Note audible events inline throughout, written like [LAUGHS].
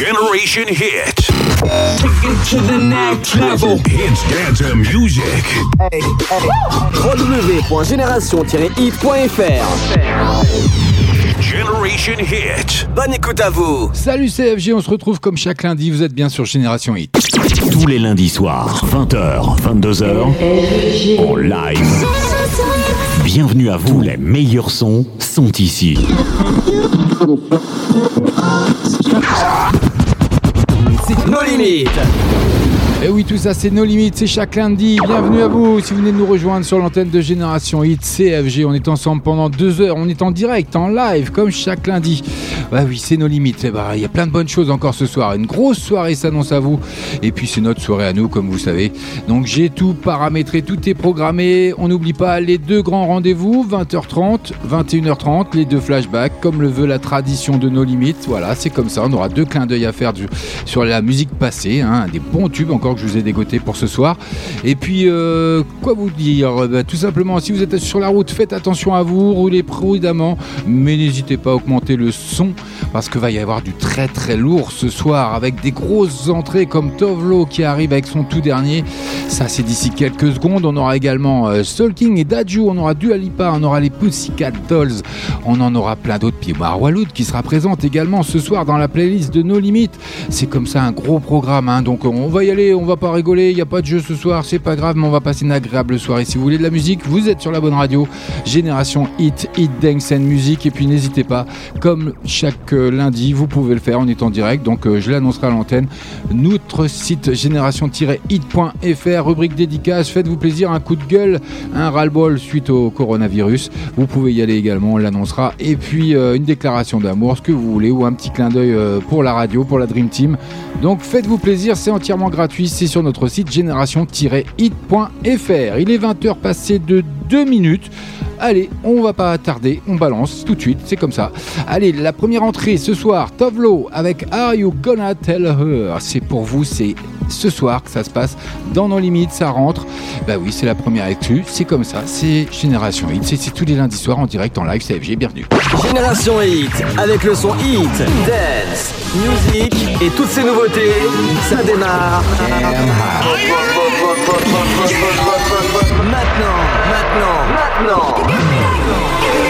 Generation Hit. Take it to the next level. Hits dance and music. Hey, www.génération-hit.fr Generation Hit. Bonne écoute à vous. Salut CFG, on se retrouve comme chaque lundi, vous êtes bien sur Génération Hit. Tous les lundis soirs, 20h, 22h, en live. Bienvenue à vous, les meilleurs sons sont ici. Nos limites et eh oui, tout ça, c'est nos limites, c'est chaque lundi. Bienvenue à vous. Si vous venez de nous rejoindre sur l'antenne de Génération Hit CFG, on est ensemble pendant deux heures. On est en direct, en live, comme chaque lundi. Bah oui, c'est nos limites. Eh bah, il y a plein de bonnes choses encore ce soir. Une grosse soirée s'annonce à vous. Et puis, c'est notre soirée à nous, comme vous savez. Donc, j'ai tout paramétré, tout est programmé. On n'oublie pas les deux grands rendez-vous, 20h30, 21h30, les deux flashbacks, comme le veut la tradition de nos limites. Voilà, c'est comme ça. On aura deux clins d'œil à faire sur la musique passée, hein, des bons tubes encore que je vous ai dégoté pour ce soir. Et puis, euh, quoi vous dire? Bah, Tout simplement, si vous êtes sur la route, faites attention à vous, roulez prudemment, mais n'hésitez pas à augmenter le son parce que va y avoir du très très lourd ce soir avec des grosses entrées comme Tovlo qui arrive avec son tout dernier. Ça, c'est d'ici quelques secondes. On aura également euh, King et Daju, on aura Dua Lipa, on aura les Pussycat Dolls, on en aura plein d'autres. Puis Waloud qui sera présente également ce soir dans la playlist de nos limites. C'est comme ça un gros programme, hein. donc on va y aller on va pas rigoler, il n'y a pas de jeu ce soir, c'est pas grave, mais on va passer une agréable soirée. Si vous voulez de la musique, vous êtes sur la bonne radio. Génération Hit, Hit Dance and Music. Et puis n'hésitez pas, comme chaque euh, lundi, vous pouvez le faire, on est en direct, donc euh, je l'annoncerai à l'antenne. Notre site génération-hit.fr, rubrique dédicace, faites-vous plaisir, un coup de gueule, un ras-le-bol suite au coronavirus. Vous pouvez y aller également, on l'annoncera. Et puis euh, une déclaration d'amour, ce que vous voulez, ou un petit clin d'œil pour la radio, pour la Dream Team. Donc faites-vous plaisir, c'est entièrement gratuit c'est sur notre site génération-hit.fr. Il est 20h passé de 2 minutes. Allez, on va pas tarder, on balance tout de suite, c'est comme ça. Allez, la première entrée ce soir, Tovlo avec Are You Gonna Tell Her? C'est pour vous, c'est ce soir que ça se passe dans nos limites, ça rentre. Bah oui, c'est la première actu, c'est comme ça, c'est Génération Hit, c'est tous les lundis soirs en direct en live CFG, bienvenue. Génération Hit, avec le son Hit, Dance, Music et toutes ces nouveautés, ça démarre. Maintenant, maintenant, maintenant.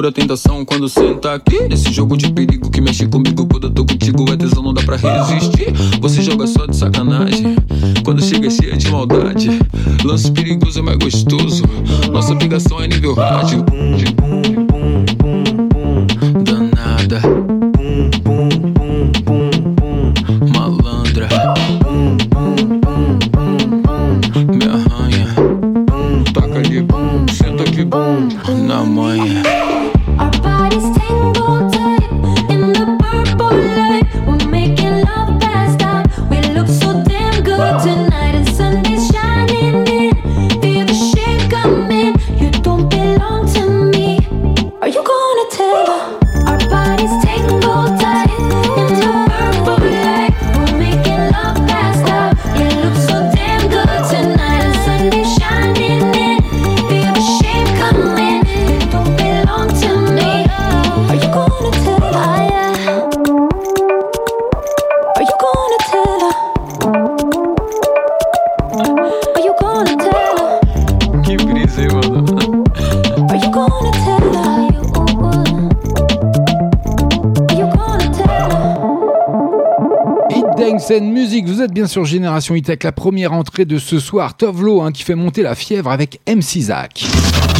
pura tentação quando senta aqui. Nesse jogo de perigo que mexe comigo quando eu tô contigo. É tesão, não dá pra resistir. Você joga só de sacanagem. Quando chega cheia de maldade. Lance perigoso é mais gostoso. Nossa obrigação é nível rádio. Vous êtes bien sur Génération Hit la première entrée de ce soir. Tovlo hein, qui fait monter la fièvre avec MC Zach.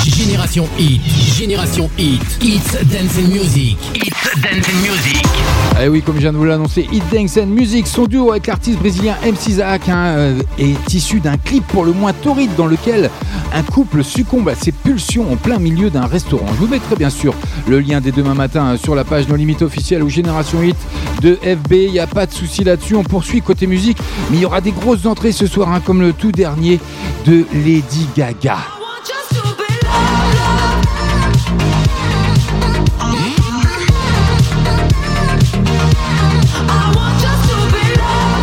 Génération Hit, Génération Hit, It's Dance and Music, It's Dance and Music. Eh oui, comme je viens de vous l'annoncer, Hit Dance and Music, son duo avec l'artiste brésilien MC Zach hein, euh, est issu d'un clip pour le moins torride dans lequel un couple succombe à ses pulsions en plein milieu d'un restaurant. Je vous mettrai bien sûr le lien dès demain matin sur la page No Limite officielle ou Génération Hit de FB. Il n'y a pas de souci là-dessus. On poursuit côté musique, mais il y aura des grosses entrées ce soir, hein, comme le tout dernier de Lady Gaga.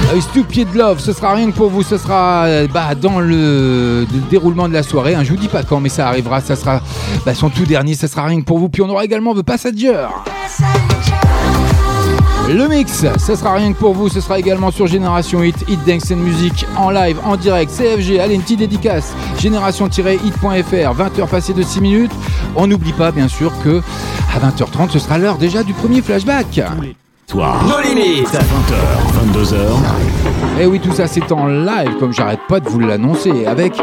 Ah Stupid Love, ce sera rien que pour vous, ce sera euh, bah, dans le, déroulement de la soirée. Hein. Je vous dis pas quand, mais ça arrivera. Ça sera bah, son tout dernier, ce sera rien que pour vous. Puis on aura également The Passenger. Le mix, ce sera rien que pour vous, ce sera également sur Génération Hit, Hit Dance and Music en live, en direct, CFG, allez une petite dédicace, génération-hit.fr, 20h passées de 6 minutes. On n'oublie pas bien sûr que à 20h30 ce sera l'heure déjà du premier flashback. Soir. Nos limites. 20h, 22h. Et oui, tout ça c'est en live, comme j'arrête pas de vous l'annoncer. Avec,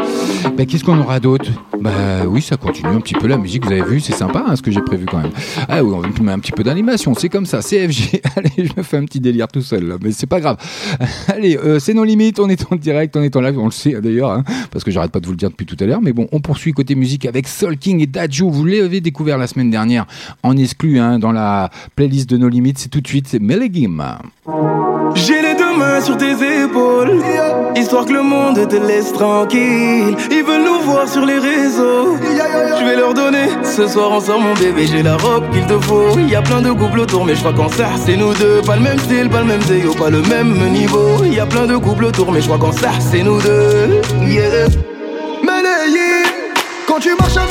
ben, qu'est-ce qu'on aura d'autre? Bah oui, ça continue un petit peu la musique, vous avez vu, c'est sympa hein, ce que j'ai prévu quand même. Ah oui, on met un petit peu d'animation, c'est comme ça, CFG. [LAUGHS] Allez, je me fais un petit délire tout seul, mais c'est pas grave. [LAUGHS] Allez, euh, c'est nos limites, on est en direct, on est en live, on le sait d'ailleurs, hein, parce que j'arrête pas de vous le dire depuis tout à l'heure. Mais bon, on poursuit côté musique avec Soul King et Dajou. Vous l'avez découvert la semaine dernière en exclu hein, dans la playlist de nos limites. C'est tout de suite, c'est Melegim. J'ai les deux mains sur tes histoire que le monde te laisse tranquille. Ils veulent nous voir sur les réseaux. Je vais leur donner ce soir ensemble mon bébé. J'ai la robe qu'il te faut. Y a plein de couples autour, mais je crois qu'en ça c'est nous deux. Pas le même style, pas le même zéo, pas le même niveau. Y a plein de couples autour, mais je crois qu'en ça c'est nous deux. Yeah. quand tu marches à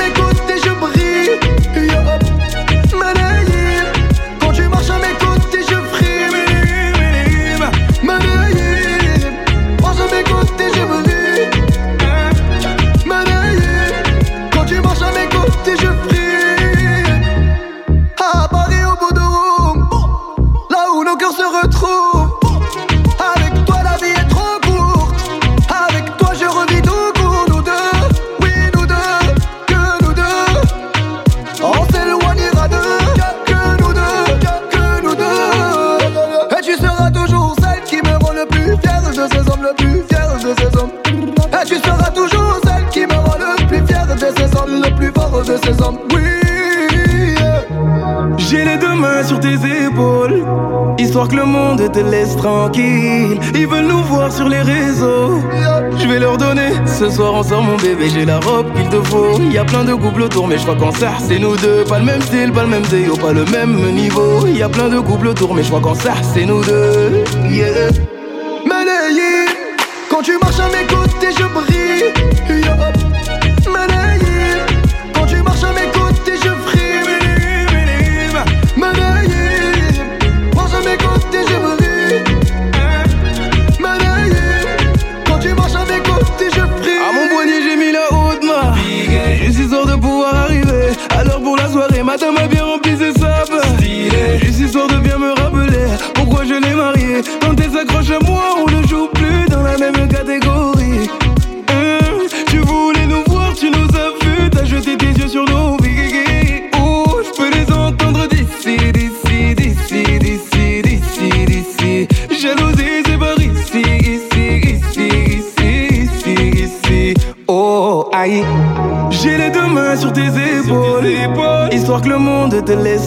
tranquille. Ils veulent nous voir sur les réseaux. Je vais leur donner ce soir ensemble, mon bébé. J'ai la robe qu'il te faut. Y a plein de couples autour, mais je crois qu'en ça, c'est nous deux. Pas le même style, pas le même déo, pas le même niveau. Y a plein de couples autour, mais je crois qu'en ça, c'est nous deux. Yeah. quand tu marches à mes côtés, je brille.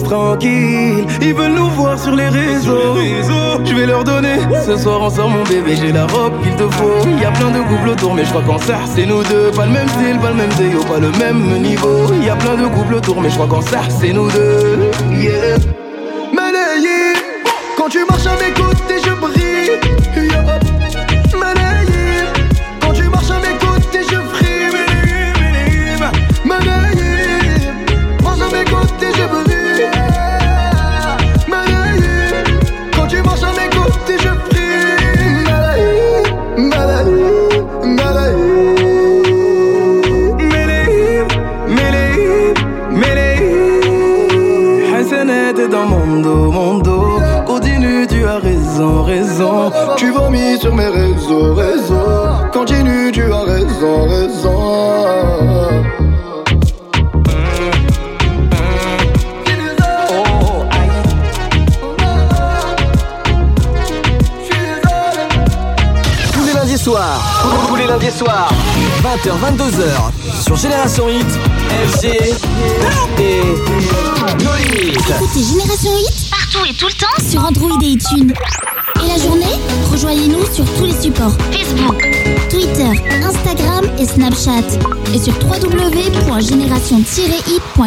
Tranquille. Ils veulent nous voir sur les réseaux. Je vais leur donner ce soir ensemble, mon bébé. J'ai la robe qu'il te faut. Y a plein de couples autour, mais je crois qu'en ça, c'est nous deux. Pas le même style, pas le même déo, pas le même niveau. Y a plein de couples autour, mais je crois qu'en ça, c'est nous deux. Yeah.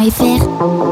www.génération-hit.fr.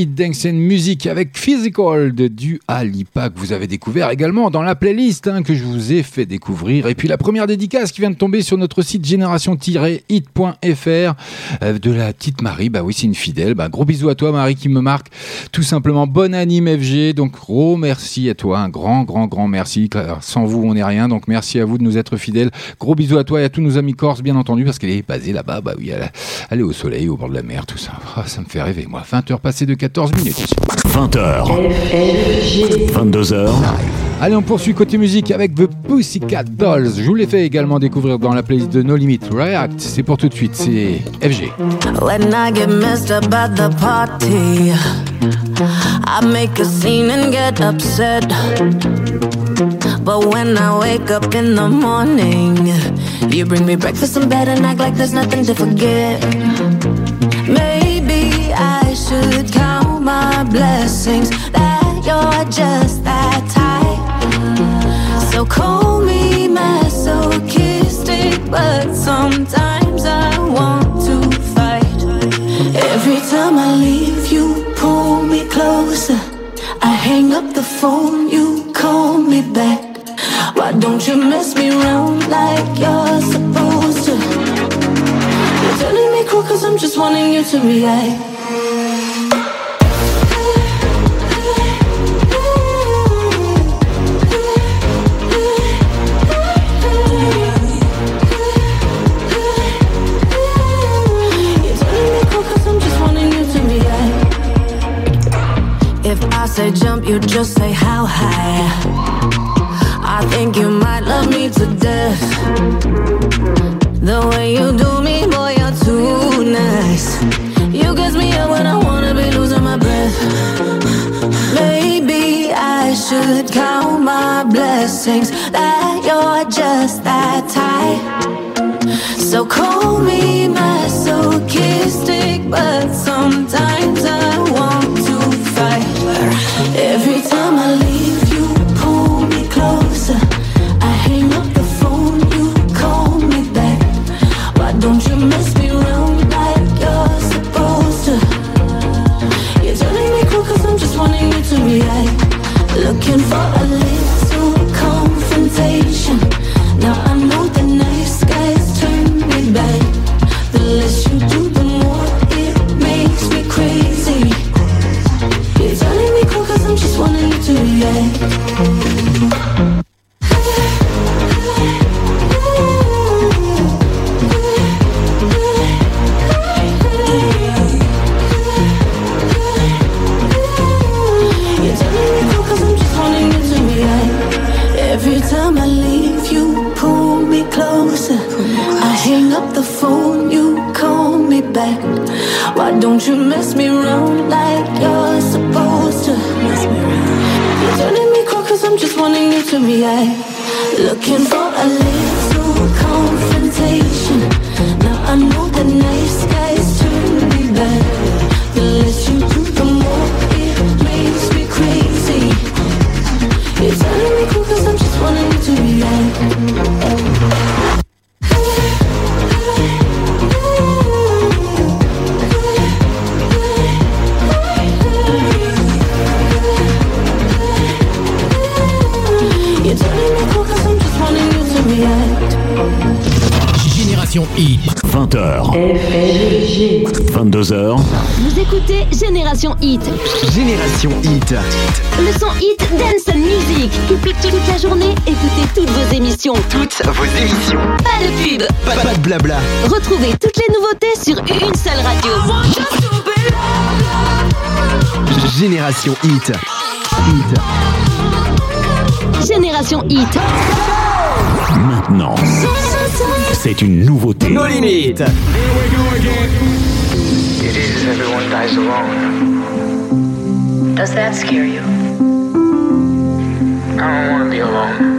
一 Dance Music avec Physical Du Alipa que vous avez découvert également dans la playlist hein, que je vous ai fait découvrir. Et puis la première dédicace qui vient de tomber sur notre site génération-hit.fr euh, de la petite Marie. Bah oui, c'est une fidèle. Bah, gros bisous à toi Marie qui me marque tout simplement. Bonne anime FG. Donc gros merci à toi. Un grand, grand, grand merci. Sans vous, on n'est rien. Donc merci à vous de nous être fidèles. Gros bisous à toi et à tous nos amis corses, bien entendu, parce qu'elle est basée là-bas. Bah oui, elle, elle est au soleil, au bord de la mer, tout ça. Ah, ça me fait rêver, moi. 20h passées de 14 minutes. 20h, 22h, Allez, on poursuit côté musique avec The Pussycat Dolls. Je vous l'ai fait également découvrir dans la playlist de No Limit React. C'est pour tout de suite, c'est FG. When I get messed up at the party, I make a scene and get upset. But when I wake up in the morning, you bring me breakfast in bed and act like there's nothing to forget. Maybe I should count my blessings that you're just that type. So call me masochistic, but sometimes I want to fight. Every time I leave, you pull me closer. I hang up the phone, you call me back. Why don't you mess me around like you're supposed to? You're telling me cool cause I'm just wanting you to react say jump, you just say how high. I think you might love me to death. The way you do me, boy, you're too nice. You gets me up when I wanna be losing my breath. Maybe I should count my blessings that you're just that tight. So call me masochistic, but sometimes I want. Every time I leave, you pull me closer. I hang up the phone, you call me back. Why don't you mess me around like you're supposed to? You're telling me cool cause I'm just wanting you to react. Looking for don't you mess me around like you're supposed to? You're turning me cool cause I'm just wanting you to react. Looking for a little confrontation. Now I know Hit. le son hit Dance Music. Toute la journée, écoutez toutes vos émissions. Toutes vos émissions. Pas de pub. Pas, pas de blabla. Retrouvez toutes les nouveautés sur une seule radio. Génération Hit. Hit. Génération Hit. Maintenant, c'est une nouveauté. Nos limites. It is everyone dies alone. Does that scare you? I don't want to be alone.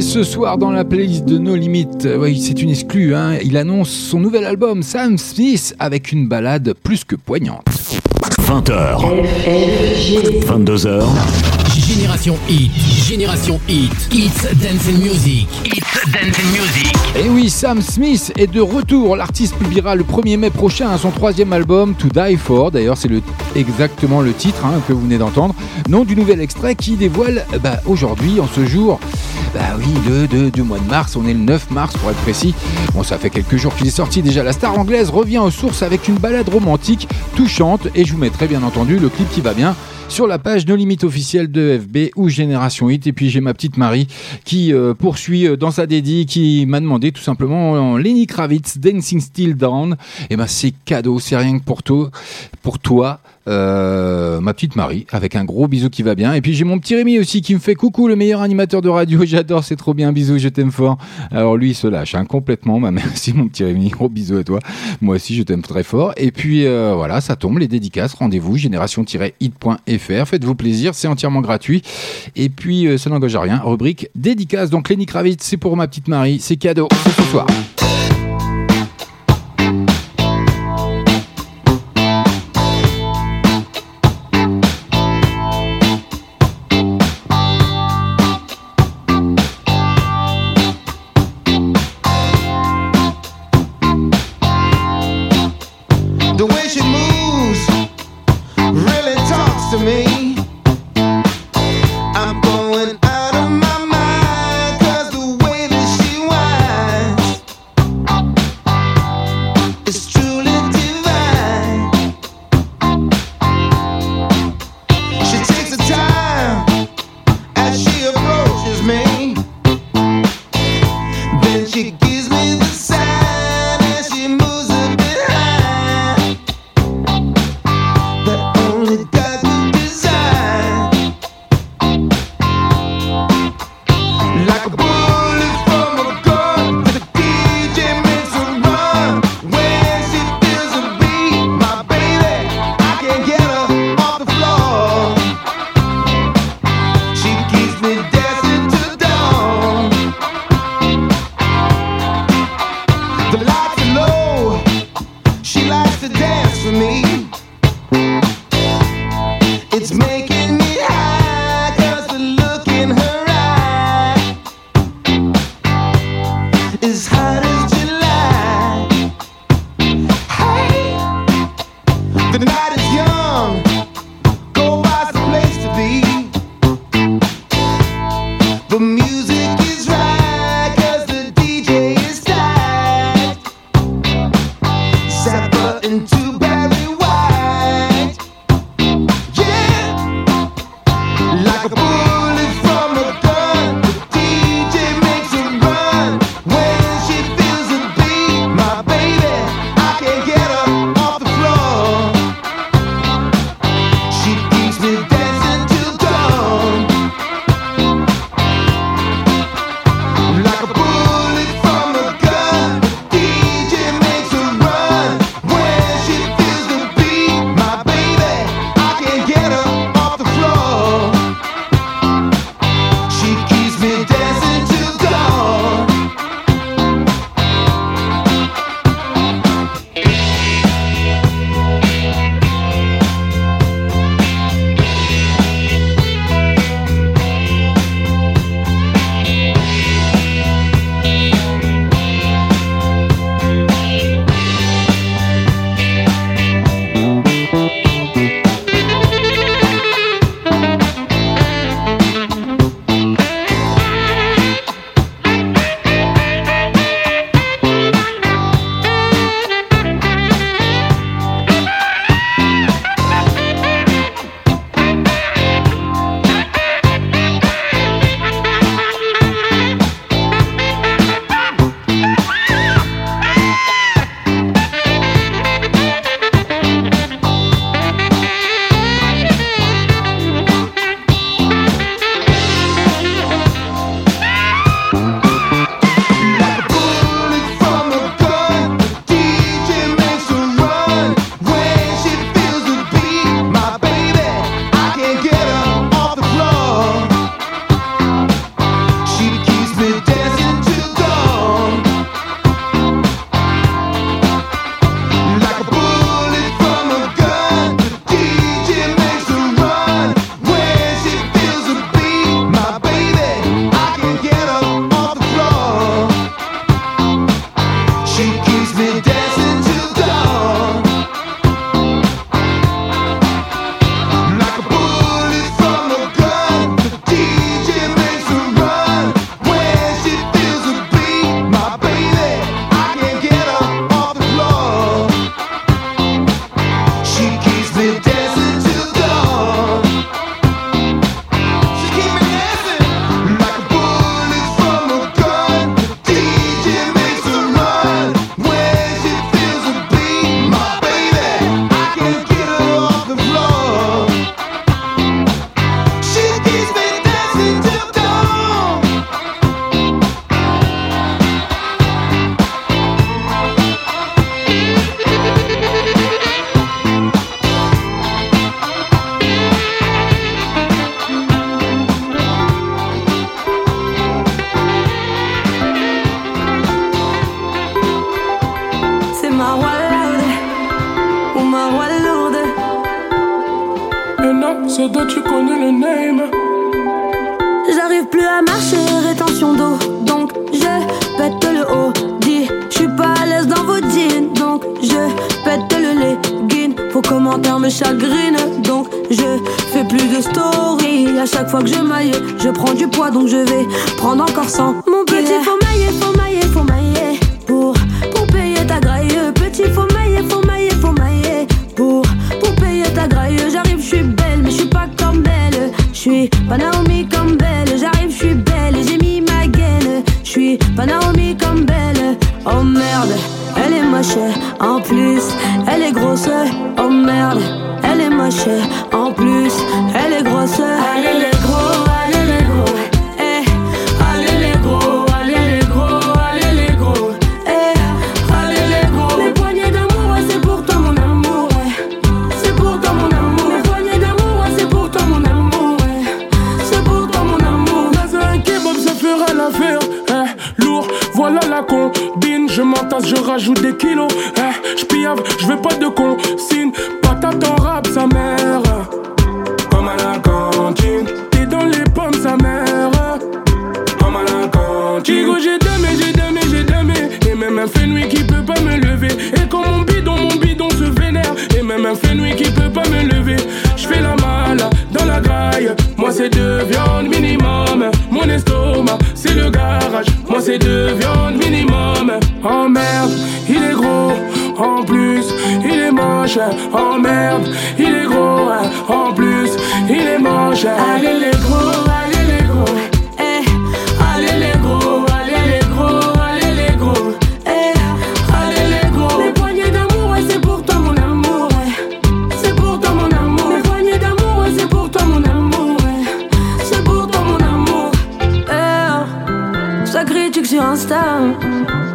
Ce soir dans la playlist de No Limit. Oui, c'est une exclue. Hein. Il annonce son nouvel album Sam Smith avec une balade plus que poignante. 20h, 22h, Génération Hit, Génération Hit, It's Dance and Music, It's Dance and Music. Et oui, Sam Smith est de retour. L'artiste publiera le 1er mai prochain son troisième album, To Die For. D'ailleurs, c'est le, exactement le titre hein, que vous venez d'entendre. Nom du nouvel extrait qui dévoile bah, aujourd'hui, en ce jour, oui, le 2 du mois de mars. On est le 9 mars pour être précis. Bon, ça fait quelques jours qu'il est sorti déjà. La star anglaise revient aux sources avec une balade romantique touchante. Et je vous mettrai bien entendu le clip qui va bien sur la page No Limite officielle de FB ou Génération Hit. Et puis j'ai ma petite Marie qui euh, poursuit euh, dans sa dédie, qui m'a demandé tout simplement en Lenny Kravitz, Dancing Still Down. Et ben c'est cadeau, c'est rien que pour toi. Euh, ma petite Marie avec un gros bisou qui va bien. Et puis j'ai mon petit Rémi aussi qui me fait coucou le meilleur animateur de radio. [LAUGHS] J'adore c'est trop bien. Bisous je t'aime fort. Alors lui il se lâche hein, complètement. Bah, [LAUGHS] merci mon petit Rémi. Gros bisous à toi. Moi aussi je t'aime très fort. Et puis euh, voilà ça tombe les dédicaces rendez-vous génération-hit.fr faites-vous plaisir c'est entièrement gratuit. Et puis euh, ça n'engage à rien. Rubrique dédicace. Donc Lenny Kravitz c'est pour ma petite Marie. C'est cadeau ce soir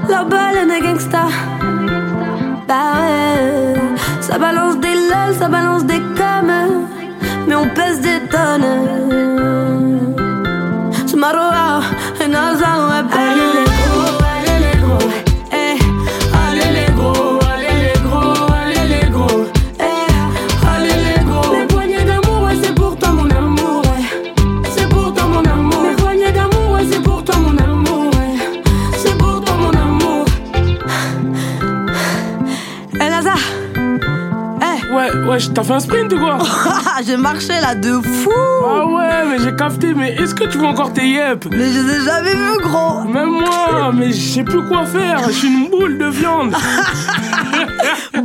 La balle des gangsta. Bah ouais, ça balance des lol, ça balance des coms. Mais on pèse des tonnes. t'as fait un sprint ou quoi [LAUGHS] ah, J'ai marché là de fou. Ah ouais, mais j'ai capté, mais est-ce que tu veux encore tes yep? Mais je les ai jamais vu gros. Même moi, mais je sais plus quoi faire, je suis une boule de viande. [LAUGHS]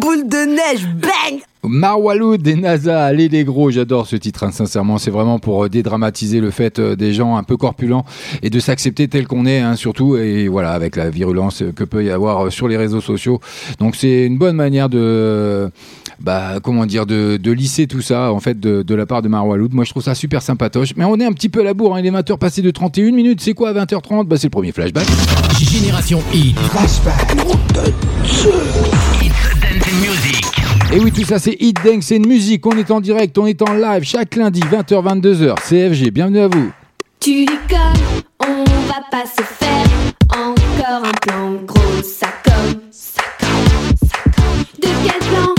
Boule de neige, bang! Marwalou des NASA, allez les gros, j'adore ce titre, hein, sincèrement, c'est vraiment pour euh, dédramatiser le fait euh, des gens un peu corpulents et de s'accepter tel qu'on est, hein, surtout, et voilà, avec la virulence que peut y avoir euh, sur les réseaux sociaux. Donc c'est une bonne manière de bah, comment dire, de, de, lisser tout ça, en fait, de, la part de Maroualoud. Moi, je trouve ça super sympatoche. Mais on est un petit peu à la bourre, hein. il est 20h passé de 31 minutes. C'est quoi 20h30 Bah, c'est le premier flashback. Génération Hit. Flashback. Et oui, tout ça, c'est Hit Dang, c'est une musique. On est en direct, on est en live chaque lundi, 20h, 22h. CFG, bienvenue à vous. Tu déconnes, on va pas se faire encore un plan gros. Ça comme, ça comme, ça comme. De quel plan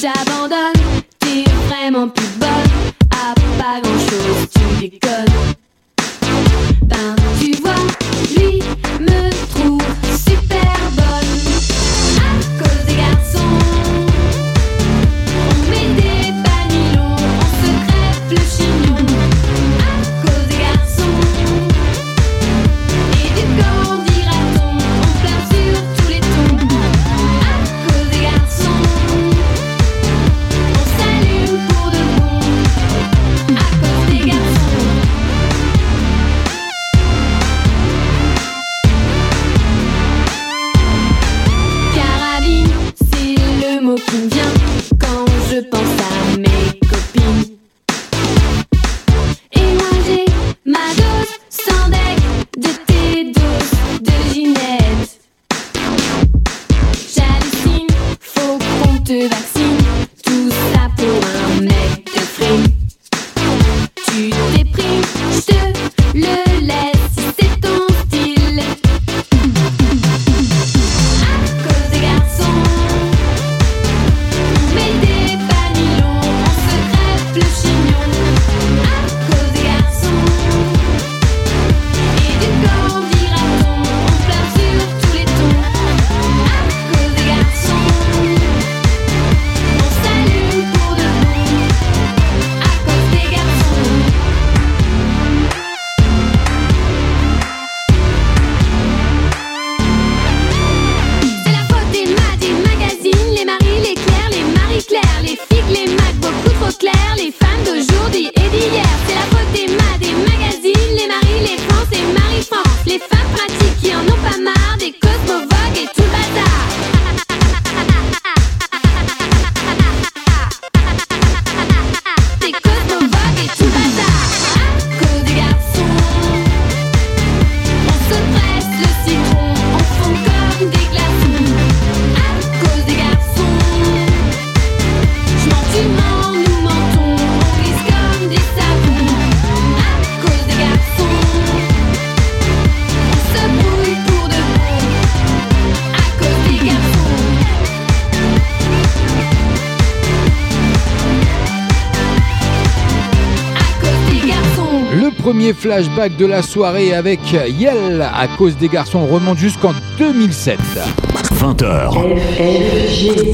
J'abandonne, t'es vraiment plus bonne. À pas grand chose, tu déconnes. Ben, tu vois, lui me trouve super bonne. À cause des garçons. Premier flashback de la soirée avec Yel à cause des garçons. On remonte jusqu'en 2007. 20h.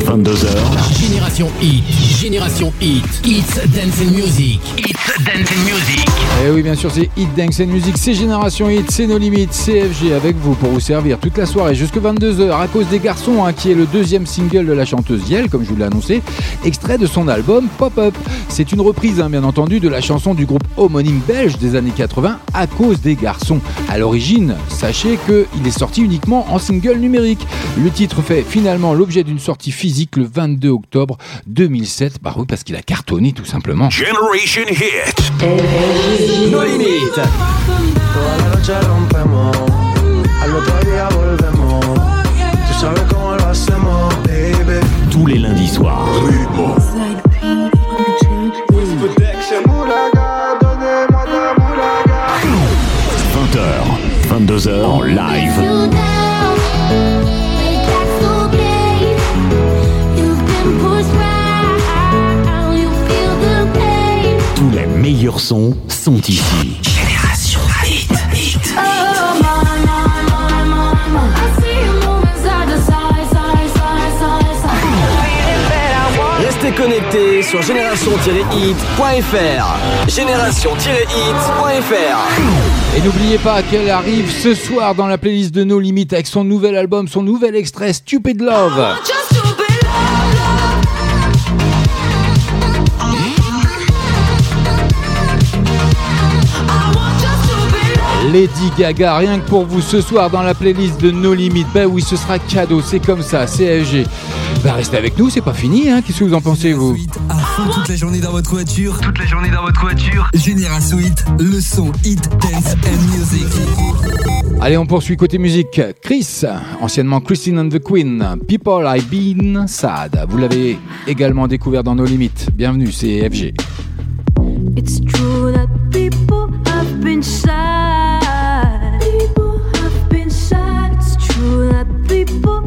22h. Génération Hit, Génération Hit, It's Dance and Music, It's Dance and Music. Et Eh oui, bien sûr, c'est Hit Dance and Music, c'est Génération Hit, c'est nos limites, CFG avec vous pour vous servir toute la soirée jusque 22h à cause des garçons, hein, qui est le deuxième single de la chanteuse Yel, comme je vous l'ai annoncé, extrait de son album Pop Up. C'est une reprise, hein, bien entendu, de la chanson du groupe homonyme belge des années 80, à cause des garçons. À l'origine, sachez qu'il est sorti uniquement en single numérique. Le titre fait finalement l'objet d'une sortie physique le 22 octobre 2007. Bah oui, parce qu'il a cartonné tout simplement. Generation Hit. No. Tous les lundis soirs. 22h en live. Tous les meilleurs sons sont ici. Connectés sur génération-hit.fr. Génération-hit.fr. Et n'oubliez pas qu'elle arrive ce soir dans la playlist de nos limites avec son nouvel album, son nouvel extrait Stupid Love. Lady Gaga, rien que pour vous ce soir dans la playlist de nos limites. Ben oui, ce sera cadeau, c'est comme ça, CFG. Ben restez avec nous, c'est pas fini, hein. Qu'est-ce que vous en pensez, vous À fond toute la journée dans votre voiture. Toute la journée dans votre voiture. Génération Hit, le son Hit, Dance and Music. Allez, on poursuit côté musique. Chris, anciennement Christine and the Queen, People I've Been Sad. Vous l'avez également découvert dans nos limites. Bienvenue, c'est FG. It's true that people have been sad. True that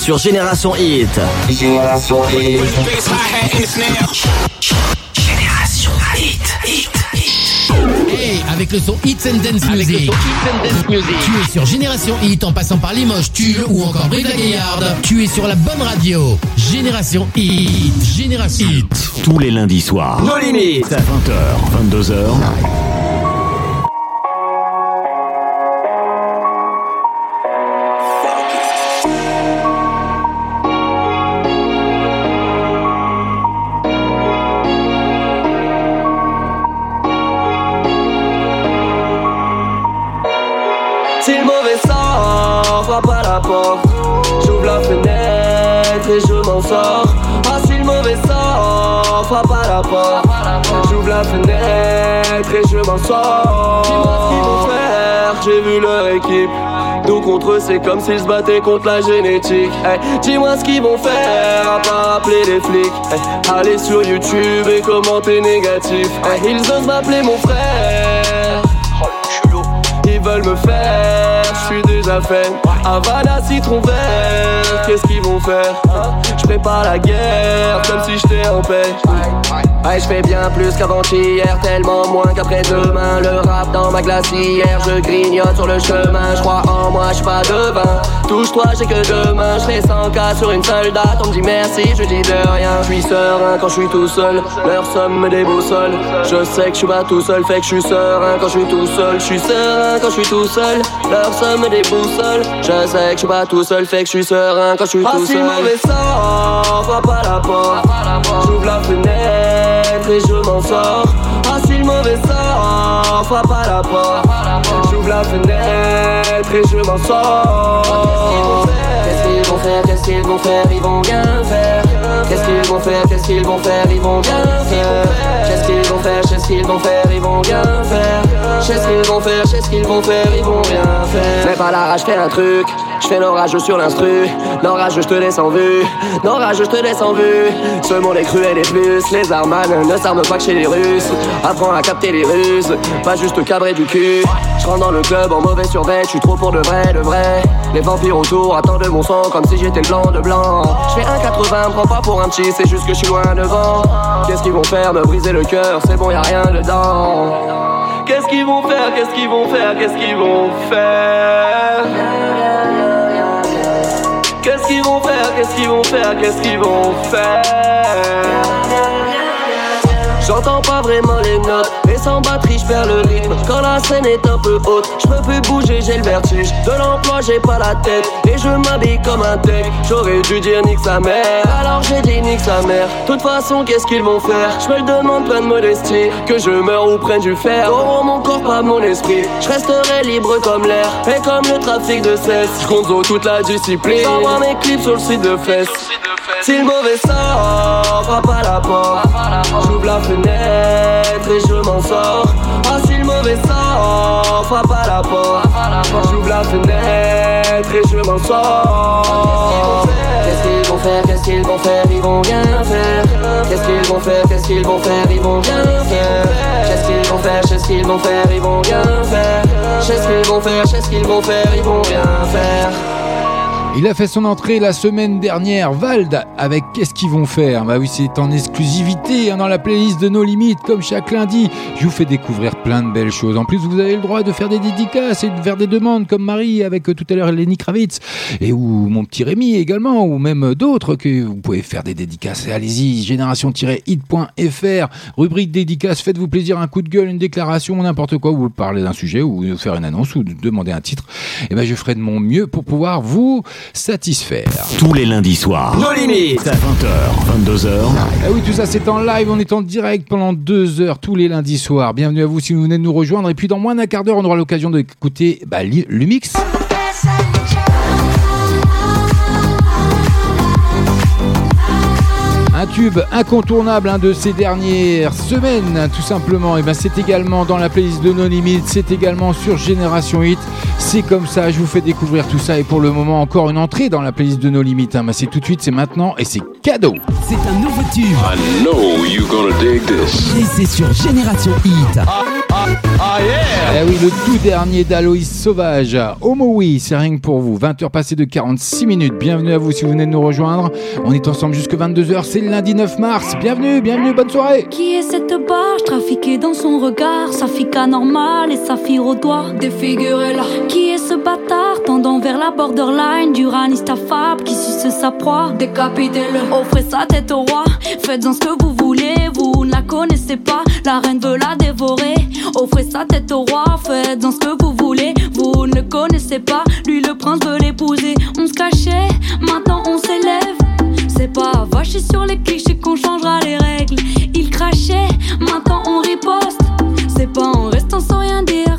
sur Génération Hit. Génération Hit. Génération Hit. Hey, avec le son Hits and Dance Music. Tu es sur Génération Hit en passant par Limoges, Tulle ou encore Brive la Gaillarde. Tu es sur la bonne radio. Génération Hit. Génération Hit. Tous les lundis soirs. Nos limites. 20h, 22h. J'ouvre la fenêtre et je m'en sors. Ah, si le mauvais sort, frappe à la porte. J'ouvre la fenêtre et je m'en sors. Dis-moi ce qu'ils vont faire, j'ai vu leur équipe. Nous contre eux, c'est comme s'ils se battaient contre la génétique. Dis-moi ce qu'ils vont faire, à part appeler les flics. Hey, aller sur YouTube et commenter négatif. Hey, ils osent m'appeler mon frère. Veulent me faire, je suis déjà fait. Havana, citron vert, qu'est-ce qu'ils vont faire Je prépare la guerre comme si j'étais en paix. Ouais, je fais bien plus qu'avant-hier, tellement moins qu'après-demain. Le rap dans ma glacière, je grignote sur le chemin. Je crois en moi, je pas devin. Touche-toi, j'ai que demain. Je fais 100 cas sur une seule date. On me dit merci, je dis de rien. Je suis serein quand je suis tout seul. Leur somme me déboussole. Je sais que je suis pas tout seul, fait que je suis serein quand je suis tout seul. Je suis serein quand je suis tout seul. Leur somme me déboussole. Je sais que je suis pas tout seul, fait que je suis serein quand je suis tout seul. Ah, si mauvais sort, frappe à la porte. J'ouvre la fenêtre et je m'en sors. Ah, si le mauvais sort, frappe à la porte. J'ouvre la fenêtre et je m'en sors. Qu'est-ce qu'ils vont faire, qu'est-ce qu'ils vont faire, ils vont rien faire. Qu'est-ce qu'ils vont faire, qu'est-ce qu'ils vont faire, ils vont rien faire. Qu'est-ce qu'ils vont faire, qu'est-ce qu'ils vont faire, ils vont rien faire. Qu'est-ce qu'ils vont faire, qu'est-ce qu'ils vont faire, ils vont rien faire. Mais pas la rage, fais un truc. Fais l'orage sur l'instru. L'orage, je te laisse en vue. L'orage, je te laisse en vue. Ce monde est cruel et plus. Les armanes ne s'arment pas que chez les Russes. Apprends à capter les ruses. Pas juste cabrer du cul. Je rentre dans le club en mauvais survêt. Je suis trop pour de vrai, de vrai. Les vampires autour attendent mon sang comme si j'étais blanc de blanc. Je fais 1,80, me prends pas pour un petit. C'est juste que je suis loin devant. Qu'est-ce qu'ils vont faire Me briser le cœur? C'est bon, y a rien dedans. Qu'est-ce qu'ils vont faire? Qu'est-ce qu'ils vont faire? Qu'est-ce qu'ils vont faire? Qu'est-ce qu'ils vont faire? Qu'est-ce qu'ils vont faire? J'entends pas vraiment les notes. Et sans batterie je perds le rythme. Quand la scène est un peu haute Je peux plus bouger j'ai le vertige. De l'emploi j'ai pas la tête. Et je m'habille comme un tech J'aurais dû dire nique sa mère. Alors j'ai dit nique sa mère. Toute façon qu'est-ce qu'ils vont faire? Je me le demande plein de modestie. Que je meurs ou prenne du fer. Auront mon corps pas mon esprit. Je resterai libre comme l'air. Et comme le trafic de cesse Je toute la discipline. J'envoie mes clips sur le site de fesses si le mauvais sort, frappe à la porte. J'ouvre la fenêtre et je m'en sors. Ah, si le mauvais sort, frappe à la porte. J'ouvre la fenêtre et je m'en sors. Qu'est-ce qu'ils vont faire, qu'est-ce qu'ils vont faire, ils vont rien faire. Qu'est-ce qu'ils vont faire, qu'est-ce qu'ils vont faire, ils vont bien faire. Qu'est-ce qu'ils vont faire, qu'est-ce qu'ils vont faire, ils vont bien faire. Qu'est-ce qu'ils vont faire, qu'est-ce qu'ils vont faire, ils vont bien faire. Il a fait son entrée la semaine dernière, Vald, avec Qu'est-ce qu'ils vont faire? Bah oui, c'est en exclusivité hein, dans la playlist de nos limites, comme chaque lundi. Je vous fais découvrir plein de belles choses. En plus, vous avez le droit de faire des dédicaces et de faire des demandes, comme Marie avec euh, tout à l'heure Lenny Kravitz, et ou mon petit Rémi également, ou même d'autres que vous pouvez faire des dédicaces. Allez-y, génération-hit.fr, rubrique dédicace, faites-vous plaisir, un coup de gueule, une déclaration, n'importe quoi, vous parlez d'un sujet, ou faire une annonce, ou demander un titre. Et ben, je ferai de mon mieux pour pouvoir vous satisfaire. Tous les lundis soirs. Nos limites. 20h, 22h. Ah oui, tout ça c'est en live, on est en direct pendant deux heures tous les lundis soirs. Bienvenue à vous si vous venez de nous rejoindre. Et puis dans moins d'un quart d'heure, on aura l'occasion d'écouter bah, Lumix. Tube incontournable hein, de ces dernières semaines, tout simplement. Et ben c'est également dans la playlist de No Limites, c'est également sur Génération Hit. C'est comme ça, je vous fais découvrir tout ça. Et pour le moment, encore une entrée dans la playlist de No Limites. Hein. Ben, c'est tout de suite, c'est maintenant et c'est cadeau. C'est un nouveau tube. I know you gonna dig this. Et c'est sur Génération Hit. Eh oui, le tout dernier d'Aloïs Sauvage. Homo oui, c'est rien que pour vous. 20h passées de 46 minutes. Bienvenue à vous si vous venez de nous rejoindre. On est ensemble jusque 22h. C'est le lundi 9 mars. Bienvenue, bienvenue, bonne soirée. Qui est cette barge trafiquée dans son regard? Sa fille normale et sa fille au doigt Défigurez-la Qui est ce bâtard? Vers la borderline Du raniste affable qui suce sa proie. Décapitez-le Offrez sa tête au roi. Faites-en ce que vous voulez Vous ne la connaissez pas. La reine veut la dévorer Offrez sa tête au roi. Faites-en ce que vous voulez Vous ne connaissez pas. Lui le prince veut l'épouser. On se cachait Maintenant on s'élève. C'est pas vacher sur les clichés qu'on changera les règles. Il crachait, maintenant on riposte. C'est pas en restant sans rien dire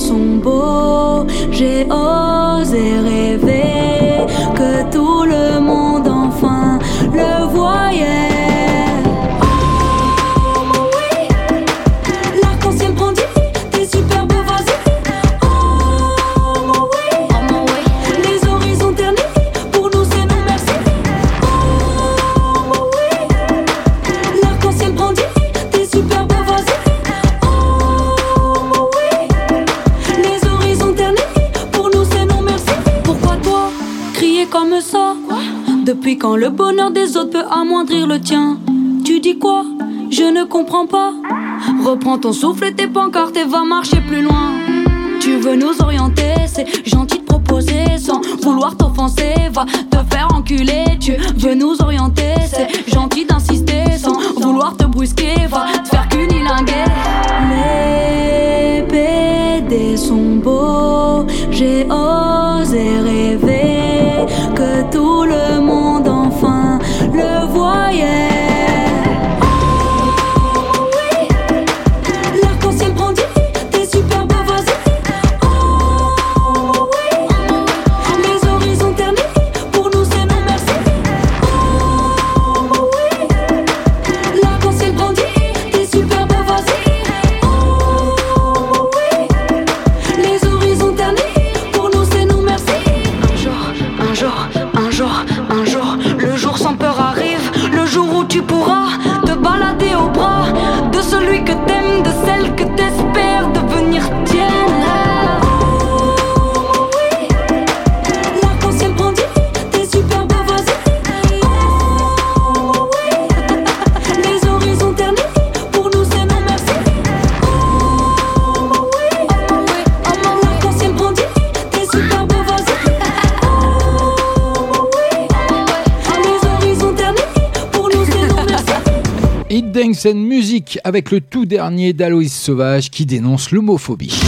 sont beaux, j'ai osé rêver Quand le bonheur des autres peut amoindrir le tien Tu dis quoi? Je ne comprends pas. Reprends ton souffle et tes pancartes et va marcher plus loin. Tu veux nous orienter, c'est gentil de proposer sans vouloir t'offenser. Va te faire enculer, tu veux nous orienter, c'est gentil d'insister sans vouloir te brusquer. Va te faire cunilinguer. Les PD sont beaux, j'ai osé rêver And Music avec le tout dernier d'Aloïs Sauvage qui dénonce l'homophobie.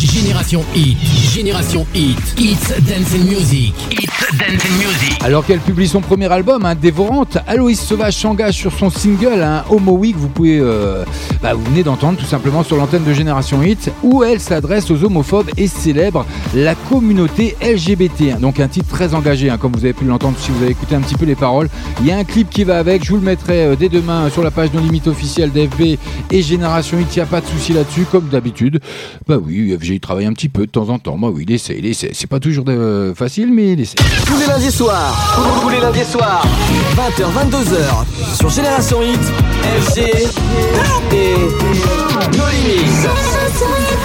Génération Hit, Génération Hit, It's Dance and Music, It's Dance and Music. Alors qu'elle publie son premier album, hein, Dévorante, Aloïs Sauvage s'engage sur son single hein, Homo Week. Vous pouvez, euh, bah, vous venez d'entendre tout simplement sur l'antenne de Génération Hit, où elle s'adresse aux homophobes et célèbre la communauté LGBT. Donc un titre très engagé, hein, comme vous avez pu l'entendre si vous avez écouté un petit peu les paroles. Il y a un clip qui va avec. Je vous le mettrai euh, dès demain sur la page No Limite officielle d'FB et Génération Hit. Il n'y a pas de souci là-dessus, comme d'habitude. Bah oui, travaille un petit peu de temps en temps. Moi, oui, il essaie, il essaie. C'est pas toujours de- facile, mais il essaie. Tous les lundis soirs, tous les lundis soirs, 20h, 22h, sur Génération Hit, FG et No Limites.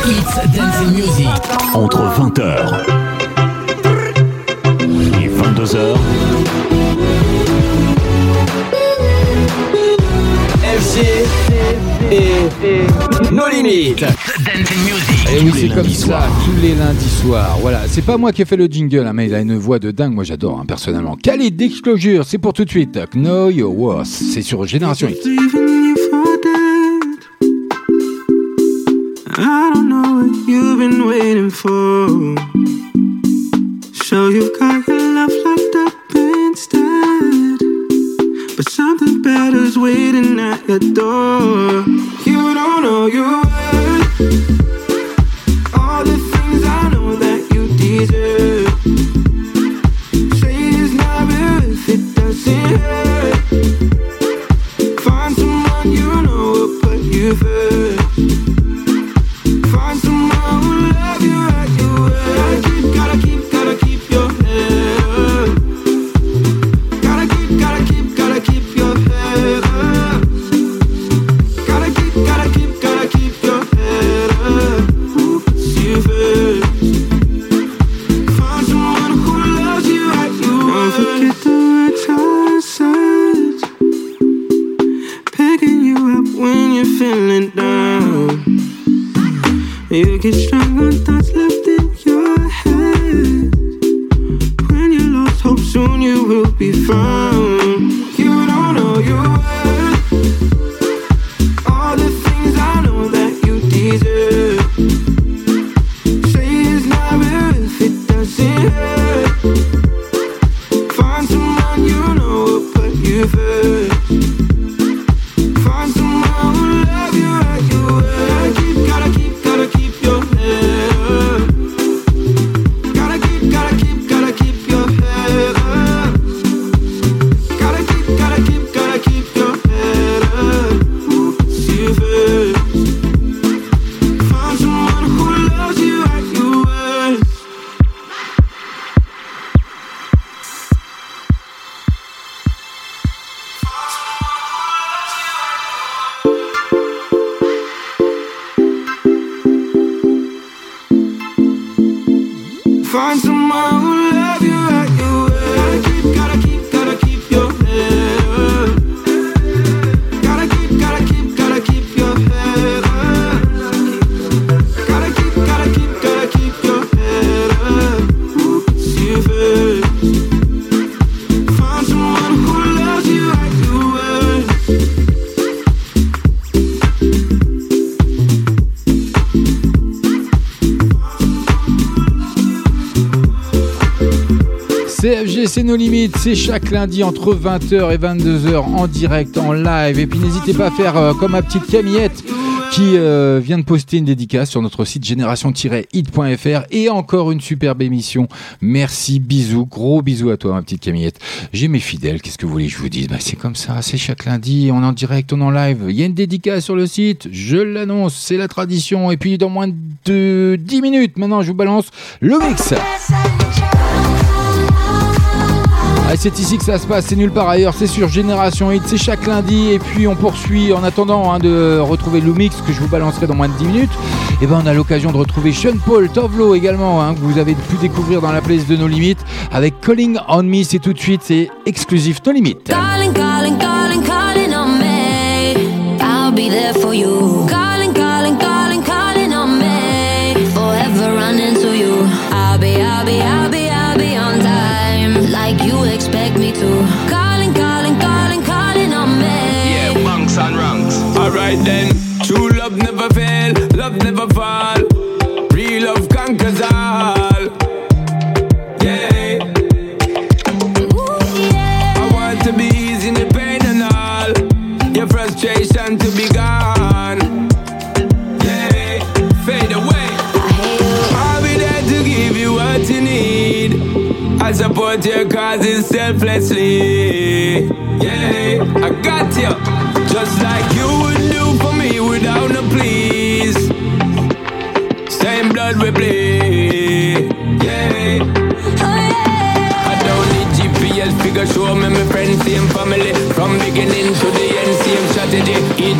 It's Dancing Music. Entre 20h et 22h, et No Limites. Dancing Music. Et oui, c'est comme ça, tous les lundis soirs. Voilà, c'est pas moi qui ai fait le jingle, hein, mais il a une voix de dingue. Moi, j'adore, hein, personnellement. Khalid Disclosure, c'est pour tout de suite. Know Your Worth. C'est sur Génération Hit. I don't know what you've been waiting for. So you've got your love locked up instead. But something better's waiting at your door. You don't know your worth. C'est nos limites. C'est chaque lundi entre 20h et 22h en direct, en live. Et puis n'hésitez pas à faire euh, comme ma petite Camillette qui euh, vient de poster une dédicace sur notre site génération-hit.fr et encore une superbe émission. Merci, bisous, gros bisous à toi ma petite Camillette. J'ai mes fidèles, qu'est-ce que vous voulez que je vous dise? Bah, C'est comme ça, c'est chaque lundi, on est en direct, on est en live. Il y a une dédicace sur le site, je l'annonce, c'est la tradition. Et puis dans moins de 10 minutes, maintenant je vous balance le mix. Ah, c'est ici que ça se passe, c'est nulle part ailleurs, c'est sur Génération Hit, c'est chaque lundi et puis on poursuit en attendant hein, de retrouver Lumix que je vous balancerai dans moins de 10 minutes. Et ben on a l'occasion de retrouver Sean Paul Tovlo également hein, que vous avez pu découvrir dans la playlist de nos limites avec Calling on Me, c'est tout de suite, c'est exclusif No Limites. Calling, calling, calling, calling on me. I'll be there for you. Alright then, true love never fail, love never fall. Real love conquers all. Yeah. I want to be easy in the pain and all. Your frustration to be gone. Yeah, fade away. I'll be there to give you what you need. I support your causes selflessly. Yeah, I got you. Just like you would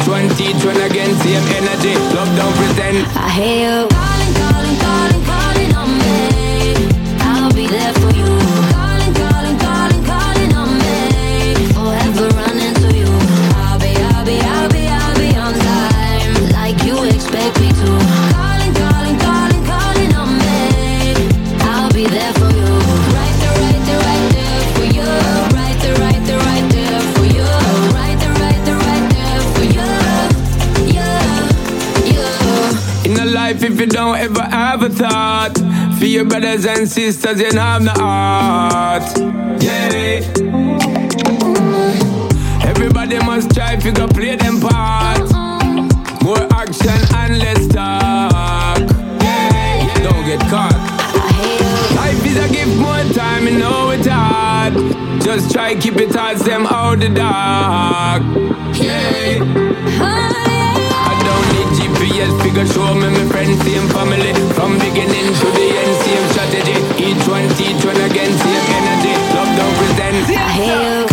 Twenty twenty one, again, same energy. Love don't pretend. I hear you. Your brothers and sisters, you know I'm the heart. Yeah. Everybody must try if you go play them part. More action and less talk. Yeah. Don't get caught. Life is a gift, more time, you know it's hard. Just try keep it as them out the dark. Yeah. Need figure show me my friends, same family. From beginning to the end, same strategy. Each one teach one again, same energy. Love don't pretend. I hear you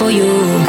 for you.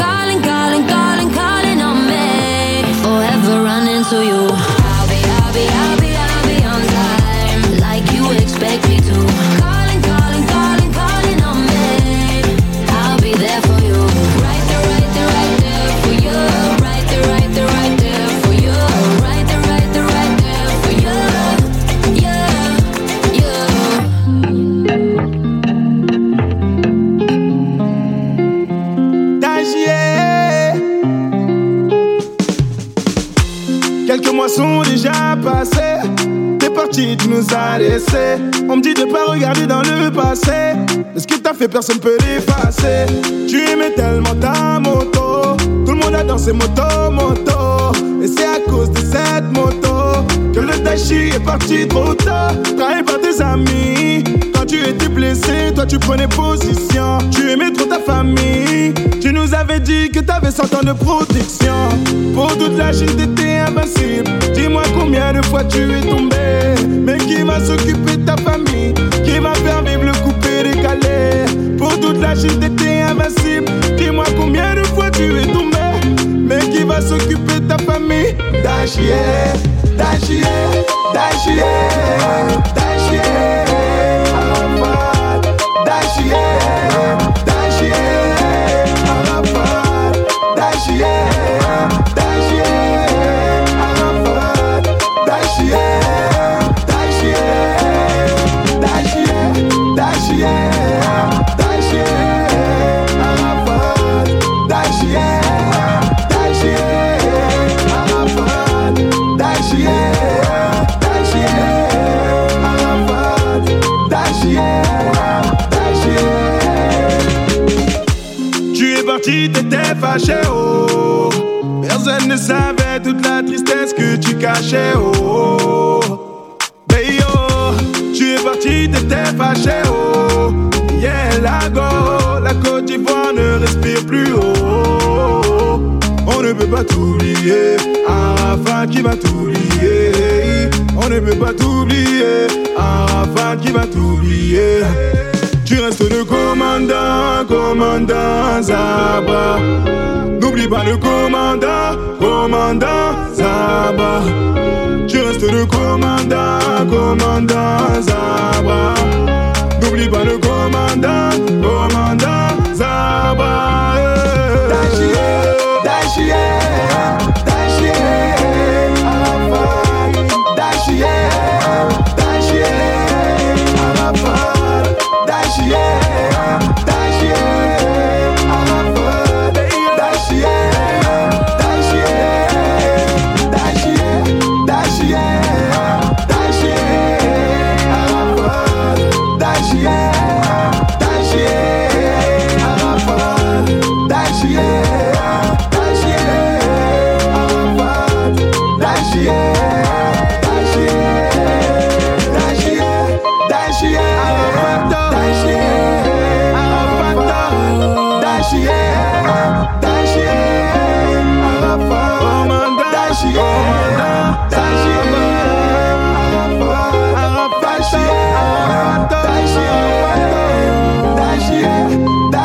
Fait, personne peut l'effacer. Tu aimais tellement ta moto. Tout le monde a dansé moto, moto. Et c'est à cause de cette moto que le Dashi est parti trop tard. Trahi par tes amis. Quand tu étais blessé, toi tu prenais position. Tu aimais trop ta famille. Tu nous avais dit que t'avais 100 ans de protection. Pour toute la Chine, t'étais invincible. Dis-moi combien de fois tu es tombé. Mais qui va s'occuper de ta famille? Qui va faire vivre le coupé décalé? Pour toute la Chine, t'étais invincible. Dis-moi combien de fois tu es tombé. Mais qui va s'occuper de ta famille Dachier, Dachier, Dachier, Dachier. Fâché, oh. Personne ne savait toute la tristesse que tu cachais, oh. Hey, oh. Tu es parti, t'étais fâché, oh. Yeah, la go, la Côte d'Ivoire ne respire plus, oh. On ne peut pas t'oublier, Arafat qui va t'oublier. On ne peut pas t'oublier, Arafat qui va t'oublier. Tu restes le commandant, commandant Zaba. N'oublie pas le commandant, commandant Zaba. Tu restes le commandant, commandant Zaba. N'oublie pas le commandant, commandant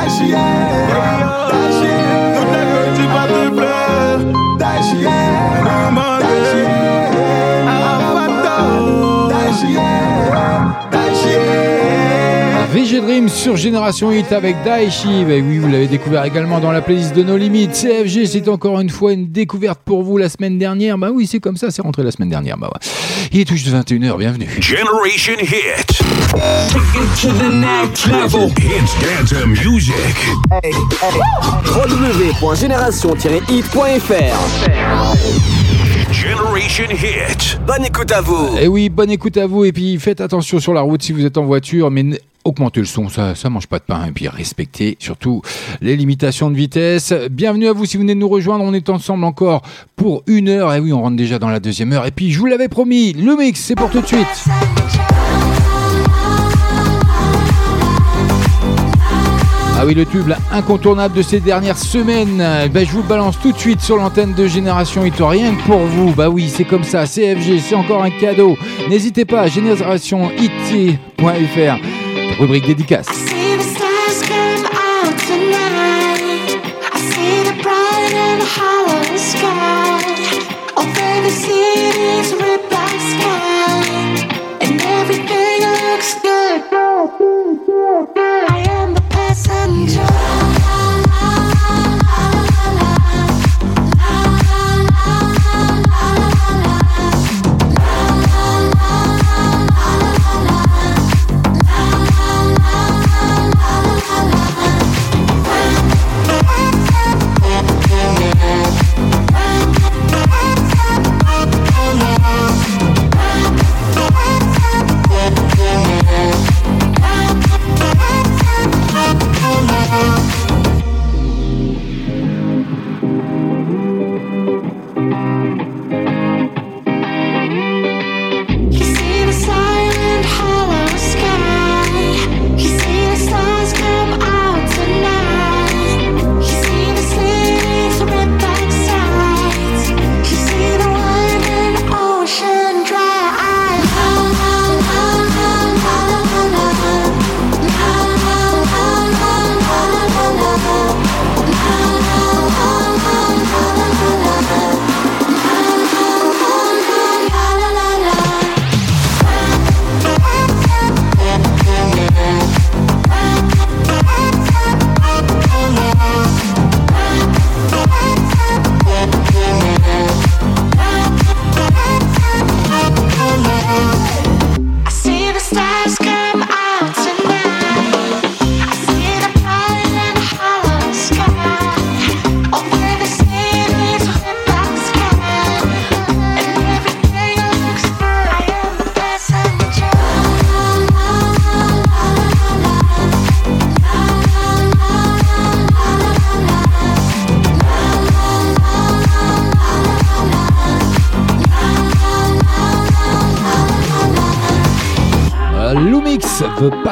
yeah. Sur Génération Hit avec Daichi. Bah oui, vous l'avez découvert également dans la playlist de nos limites. CFG, c'est encore une fois une découverte pour vous la semaine dernière. Bah oui, c'est comme ça, c'est rentré la semaine dernière. Bah ouais. Il est tout juste 21h, bienvenue. Generation Hit. Take it to the next level. Hits dance music. www.génération-hit.fr Generation Hit. Bonne écoute à vous. Et Eh oui, bonne écoute à vous. Et puis faites attention sur la route si vous êtes en voiture, mais augmentez le son, ça, ça mange pas de pain. Et puis respectez surtout les limitations de vitesse. Bienvenue à vous si vous venez de nous rejoindre. On est ensemble encore pour une heure. Et oui, on rentre déjà dans la deuxième heure. Et puis je vous l'avais promis, le mix, c'est pour tout de suite. Ah oui, le tube incontournable de ces dernières semaines. Eh Ben, je vous balance tout de suite sur l'antenne de Génération Hit, pour vous. Bah oui, c'est comme ça. CFG, c'est encore un cadeau. N'hésitez pas, générationhit.fr, rubrique dédicace.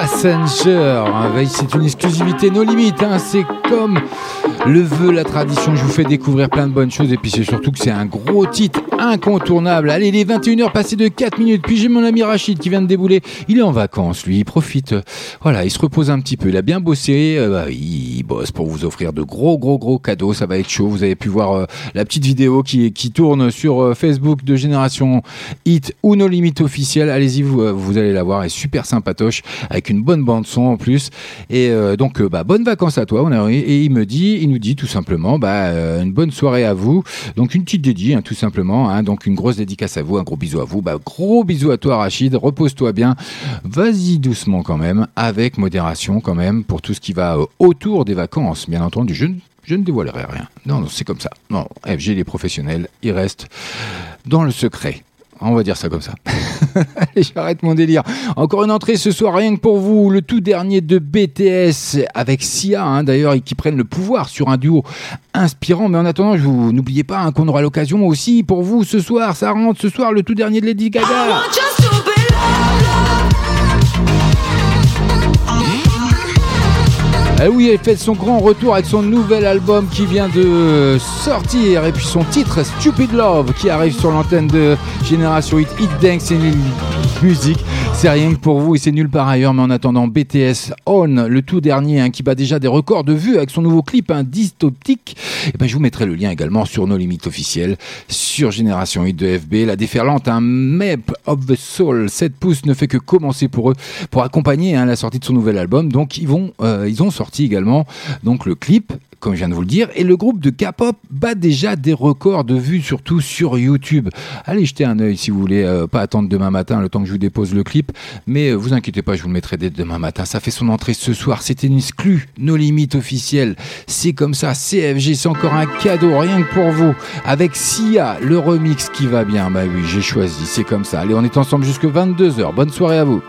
Passenger. Hein, C'est une exclusivité no limites. hein, C'est comme le veut la tradition. Je vous fais découvrir plein de bonnes choses. Et puis c'est surtout que c'est un gros titre incontournable. Allez, les 21h passées de 4 minutes. Puis j'ai mon ami Rachid qui vient de débouler. Il est en vacances, lui. Il profite. Voilà, il se repose un petit peu. Il a bien bossé. Euh, bah, il bosse pour vous offrir de gros, gros, gros cadeaux. Ça va être chaud. Vous avez pu voir euh, la petite vidéo qui, tourne sur euh, Facebook de Génération Hit ou No Limite officiel. Allez-y, vous, allez la voir. Elle est super sympatoche avec une bonne bande son en plus. Et donc, bah, bonnes vacances à toi. On a, et il me dit, il dit tout simplement, bah, euh, une bonne soirée à vous. Donc, une petite dédie, hein, tout simplement. hein. donc, une grosse dédicace à vous, un gros bisou à vous. Bah, gros bisou à toi, Rachid. Repose-toi bien. Vas-y doucement quand même, avec modération quand même, pour tout ce qui va euh, autour des vacances. Bien entendu, je ne je ne dévoilerai rien. Non, non, c'est comme ça. Non, FG, les professionnels, ils restent dans le secret. On va dire ça comme ça. [LAUGHS] Allez, j'arrête mon délire. Encore une entrée ce soir, rien que pour vous, le tout dernier de BTS avec Sia, hein, d'ailleurs, et qui prennent le pouvoir sur un duo inspirant. Mais en attendant, je vous n'oubliez pas hein, qu'on aura l'occasion aussi pour vous ce soir. Ça rentre ce soir, le tout dernier de Lady Gaga. Eh oui, elle fait son grand retour avec son nouvel album qui vient de sortir et puis son titre Stupid Love qui arrive sur l'antenne de Génération Hit Hit Dance. C'est une musique. C'est rien que pour vous et c'est nul par ailleurs. Mais en attendant, BTS On, le tout dernier, hein, qui bat déjà des records de vues avec son nouveau clip, un dystoptique. Et ben, je vous mettrai le lien également sur nos limites officielles, sur Génération Hit de FB. La déferlante, un Map of the Soul, 7 pouces ne fait que commencer pour eux, pour accompagner hein, la sortie de son nouvel album. Donc, ils vont, euh, ils ont sorti également donc le clip comme je viens de vous le dire, et le groupe de K-pop bat déjà des records de vues, surtout sur YouTube. Allez jeter un œil si vous voulez, euh, pas attendre demain matin le temps que je vous dépose le clip, mais euh, vous inquiétez pas, je vous le mettrai dès demain matin. Ça fait son entrée ce soir, c'était une exclue, nos limites officielles. C'est comme ça, CFG, c'est encore un cadeau, rien que pour vous, avec Sia, le remix qui va bien. Bah oui, j'ai choisi, c'est comme ça. Allez, on est ensemble jusque 22h. Bonne soirée à vous.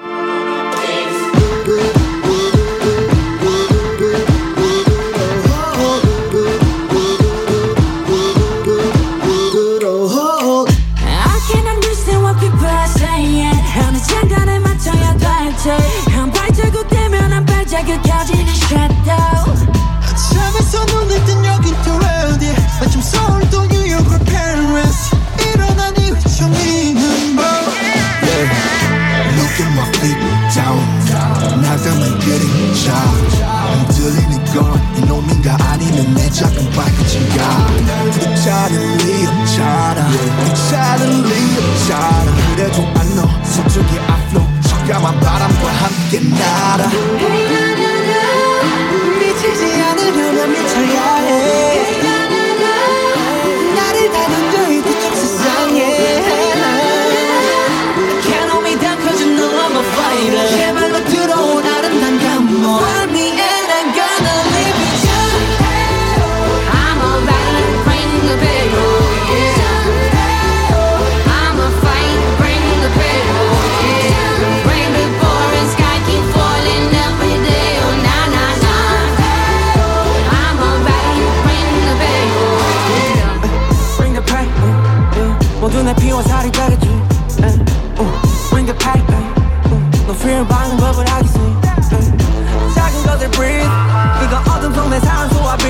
작은 발끝인가. 그 차는 리 없잖아. 그 차는 리 없잖아. 그래도 know 서쪽의 앞로 차가운 바람과 함께 날아. 모두 내 피와 살이 되겠지 uh, uh, Bring the pain uh, 너 fear 받는 법을 알겠지 uh, 작은 것들 breathe 이건 어둠 속내 산소와 빛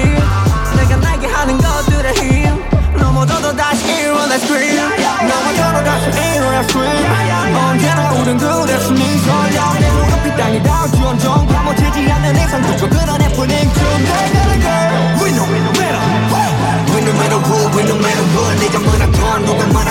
내가 날게 하는 것들의 힘 넘어져도 다시 일어나 scream 넘어져도 다시 일어나 scream 언제나 우린 그랬어 네 설령 내 눈앞이 땅이 닿을지언정 파묻히지 않는 이상 그저 끌어내뿐인 중 We know better We no matter who, we no matter what 네가 뭐라던 누가 말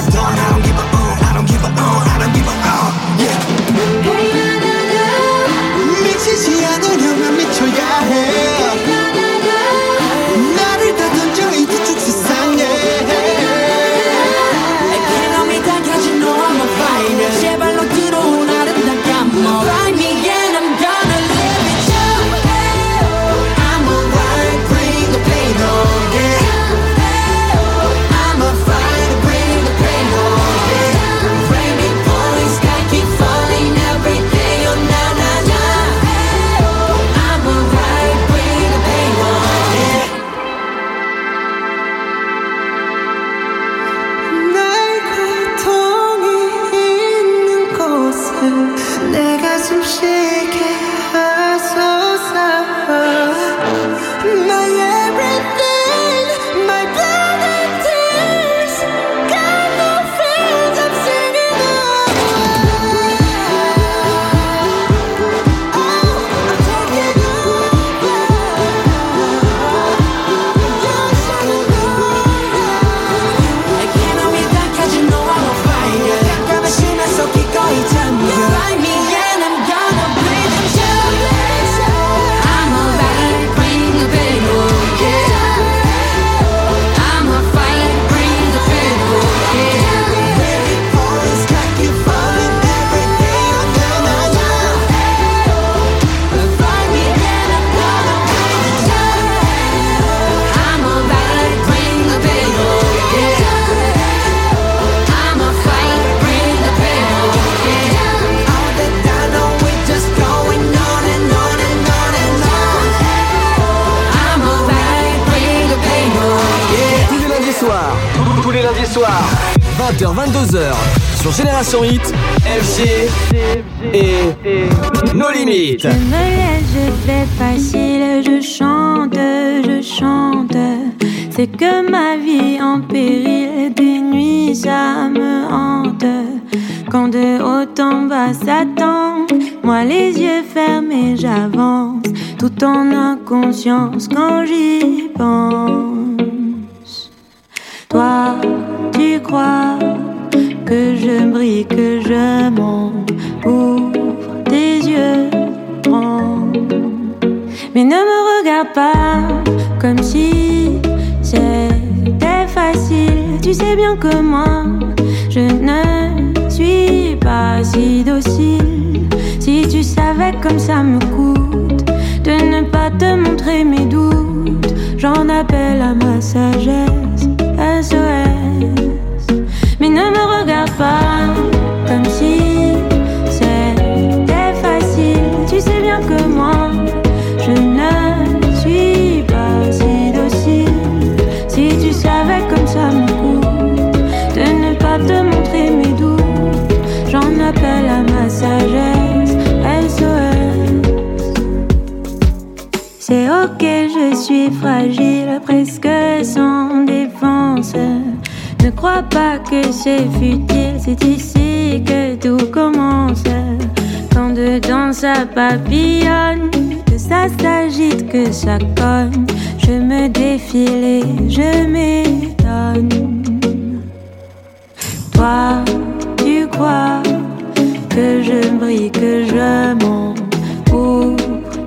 que je monte pour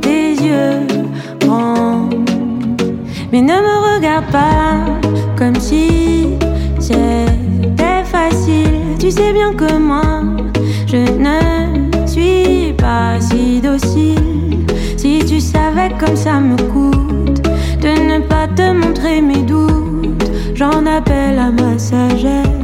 tes yeux grands. Mais ne me regarde pas comme si c'était facile. Tu sais bien que moi, je ne suis pas si docile. Si tu savais comme ça me coûte de ne pas te montrer mes doutes, j'en appelle à ma sagesse.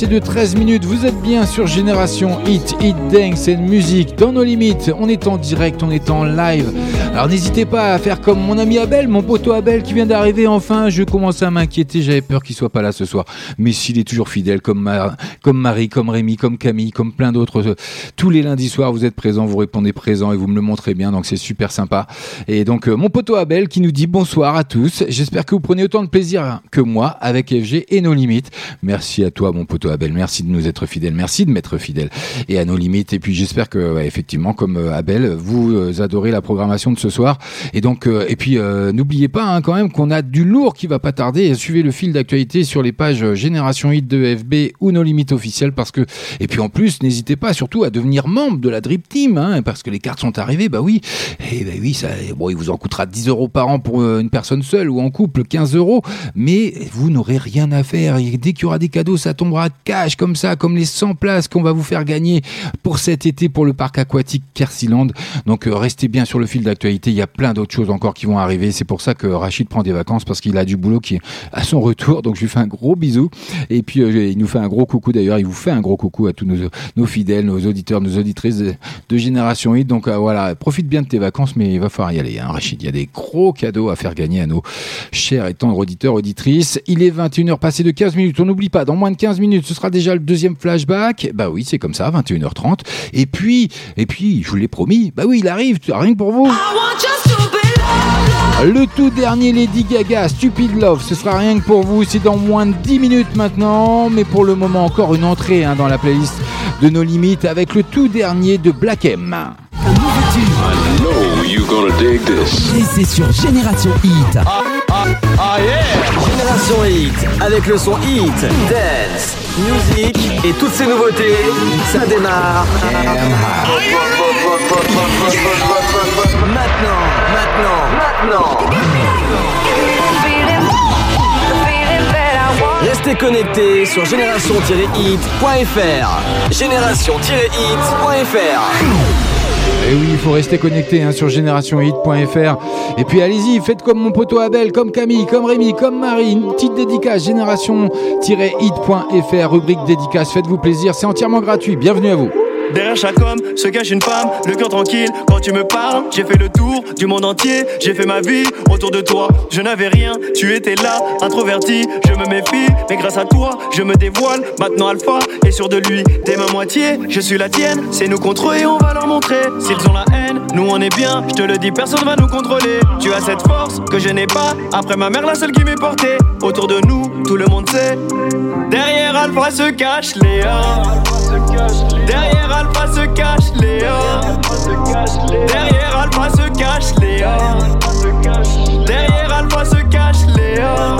Savais. 21h passées de 13 minutes, vous êtes bien sur Génération Hit, Hit Dance and Music, dans nos limites, on est en direct, on est en live. Alors n'hésitez pas à faire comme mon ami Abel, mon poteau Abel qui vient d'arriver enfin, je commence à m'inquiéter, j'avais peur qu'il soit pas là ce soir. Mais s'il est toujours fidèle, comme, Ma- comme Marie, comme Rémi, comme Camille, comme plein d'autres, euh, tous les lundis soirs vous êtes présents, vous répondez présent et vous me le montrez bien, donc c'est super sympa. Et donc euh, mon poteau Abel qui nous dit bonsoir à tous, j'espère que vous prenez autant de plaisir que moi avec FG et nos limites. Merci à toi mon poteau Abel, merci de nous être fidèles, merci de m'être fidèle et à nos limites. Et puis j'espère que effectivement comme euh, Abel, vous adorez la programmation de ce soir. Et donc euh, et puis euh, n'oubliez pas hein, quand même qu'on a du lourd qui va pas tarder. Suivez le fil d'actualité sur les pages euh, Génération Hit de FB ou nos limites officielles parce que et puis en plus n'hésitez pas surtout à devenir membre de la Drip Team hein, parce que les cartes sont arrivées. Bah oui, et bah oui ça bon il vous en coûtera 10 euros par an pour une personne seule ou en couple 15 euros, mais vous n'aurez rien à faire. Et dès qu'il y aura des cadeaux ça tombera cash comme ça, comme les 100 places qu'on va vous faire gagner pour cet été pour le parc aquatique Kersiland. Donc restez bien sur le fil d'actualité, il y a plein d'autres choses encore qui vont arriver. C'est pour ça que Rachid prend des vacances parce qu'il a du boulot qui est à son retour. Donc je lui fais un gros bisou et puis euh, il nous fait un gros coucou d'ailleurs, il vous fait un gros coucou à tous nos, nos fidèles, nos auditeurs, nos auditrices de, Génération Hit. Donc euh, voilà, profite bien de tes vacances mais il va falloir y aller hein, Rachid. Il y a des gros cadeaux à faire gagner à nos chers et tendres auditeurs, auditrices. Il est 21h passé de 15 minutes. On n'oublie pas, dans moins de 15 minutes, ce sera déjà le deuxième flashback. Bah oui, c'est comme ça, 21h30. Et puis, et puis, je vous l'ai promis, bah oui, il arrive, rien que pour vous. Le tout dernier Lady Gaga, Stupid Love, ce sera rien que pour vous, c'est dans moins de 10 minutes maintenant, mais pour le moment encore une entrée hein, dans la playlist de nos limites avec le tout dernier de Black M. I know you gonna dig this. Et c'est sur Génération Hit. Ah yeah Génération avec le son Hit, Dance, Music et toutes ces nouveautés, ça démarre. Maintenant, maintenant, maintenant. Restez connectés sur génération-hit.fr. Génération-hit.fr. Et oui, il faut rester connecté hein, sur générationhit.fr. Et puis allez-y, faites comme mon poteau Abel, comme Camille, comme Rémi, comme Marie. Une petite dédicace, génération-hit.fr, rubrique dédicace. Faites-vous plaisir, c'est entièrement gratuit. Bienvenue à vous. Derrière chaque homme se cache une femme, le cœur tranquille quand tu me parles. J'ai fait le tour du monde entier, j'ai fait ma vie autour de toi. Je n'avais rien, tu étais là, introverti. Je me méfie, mais grâce à toi, je me dévoile. Maintenant Alpha est sûr de lui, t'es ma moitié, je suis la tienne. C'est nous contre eux et on va leur montrer. S'ils ont la haine, nous on est bien. Je te le dis, personne va nous contrôler. Tu as cette force que je n'ai pas. Après ma mère, la seule qui m'est portée. Autour de nous, tout le monde sait. Derrière Alpha se cache Léa. Derrière Alpha se cache Léa. Derrière Alpha se cache Léa. Derrière Alpha se cache Léa.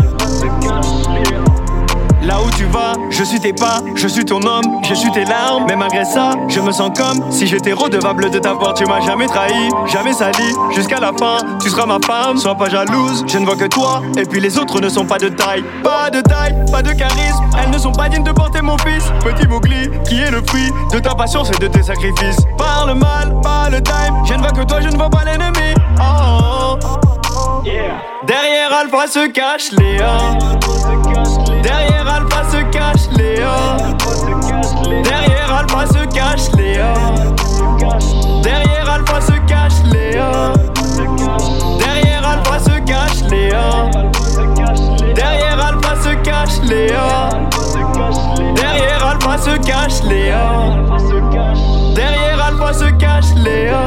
Là où tu vas, je suis tes pas, je suis ton homme, je suis tes larmes. Mais malgré ça, je me sens comme si j'étais redevable de t'avoir. Tu m'as jamais trahi, jamais sali. Jusqu'à la fin, tu seras ma femme. Sois pas jalouse, je ne vois que toi. Et puis les autres ne sont pas de taille. Pas de taille, pas de charisme. Elles ne sont pas dignes de porter mon fils. Petit Mowgli, qui est le fruit de ta patience et de tes sacrifices. Parle mal, pas le time. Je ne vois que toi, je ne vois pas l'ennemi. Oh, oh. Derrière Alpha se cache Léa. Derrière Alpha se cache Léa. Derrière Alpha se cache Léa. Derrière Alpha se cache Léa. Derrière Alpha se cache Léa. Derrière Alpha se cache Léa. Derrière Alpha se cache Léa. Derrière Alpha se cache Léa.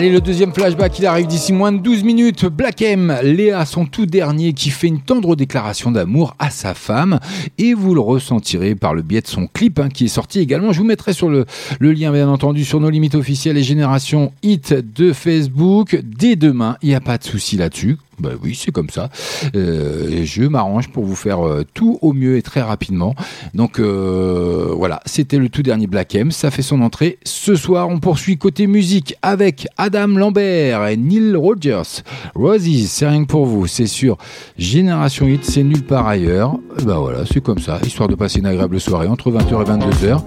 Allez, le deuxième flashback, il arrive d'ici moins de 12 minutes. Black M, Léa, son tout dernier, qui fait une tendre déclaration d'amour à sa femme. Et vous le ressentirez par le biais de son clip, hein, qui est sorti également. Je vous mettrai sur le, lien, bien entendu, sur nos limites officielles et Génération Hit de Facebook. Dès demain, il n'y a pas de souci là-dessus. Bah oui, c'est comme ça. Euh, je m'arrange pour vous faire euh, tout au mieux et très rapidement. Donc euh, voilà, c'était le tout dernier Black M. Ça fait son entrée. Ce soir, on poursuit côté musique avec Adam Lambert et Neil Rogers. Roses, c'est rien que pour vous, c'est sûr. Génération Hit, c'est nulle part ailleurs. Bah voilà, c'est comme ça, histoire de passer une agréable soirée entre 20h et 22h.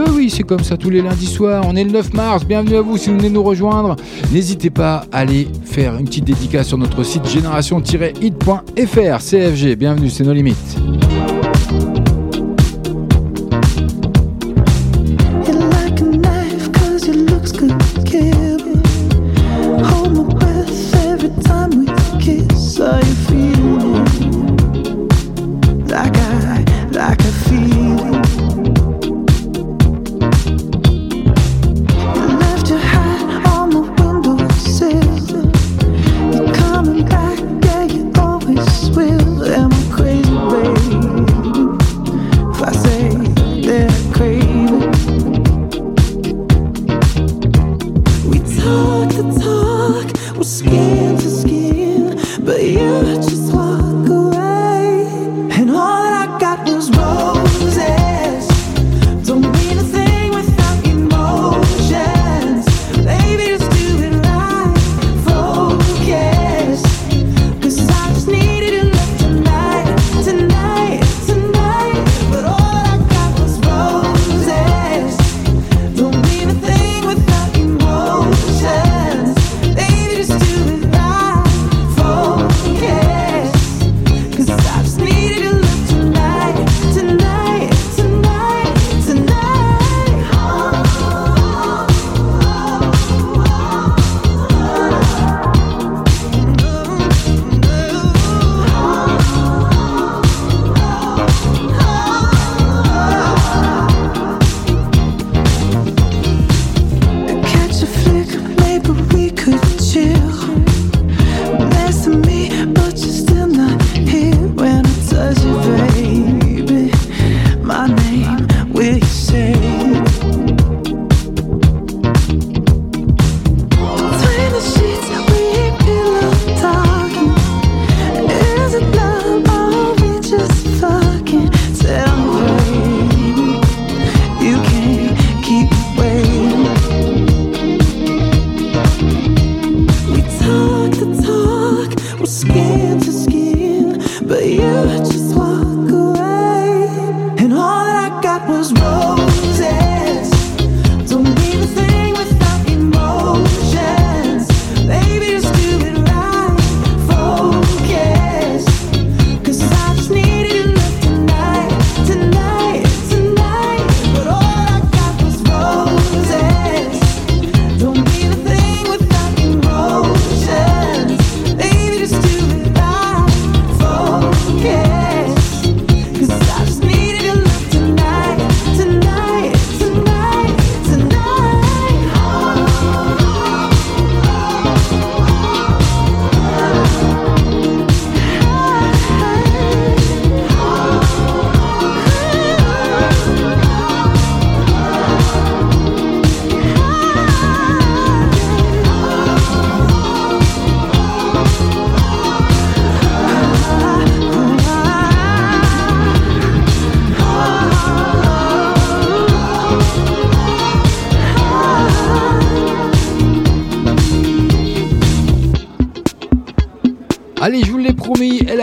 Bah oui, c'est comme ça tous les lundis soirs. On est le 9 mars. Bienvenue à vous si vous venez nous rejoindre. N'hésitez pas à aller faire une petite dédicace sur notre site génération-hit.fr. CFG, bienvenue, c'est nos limites.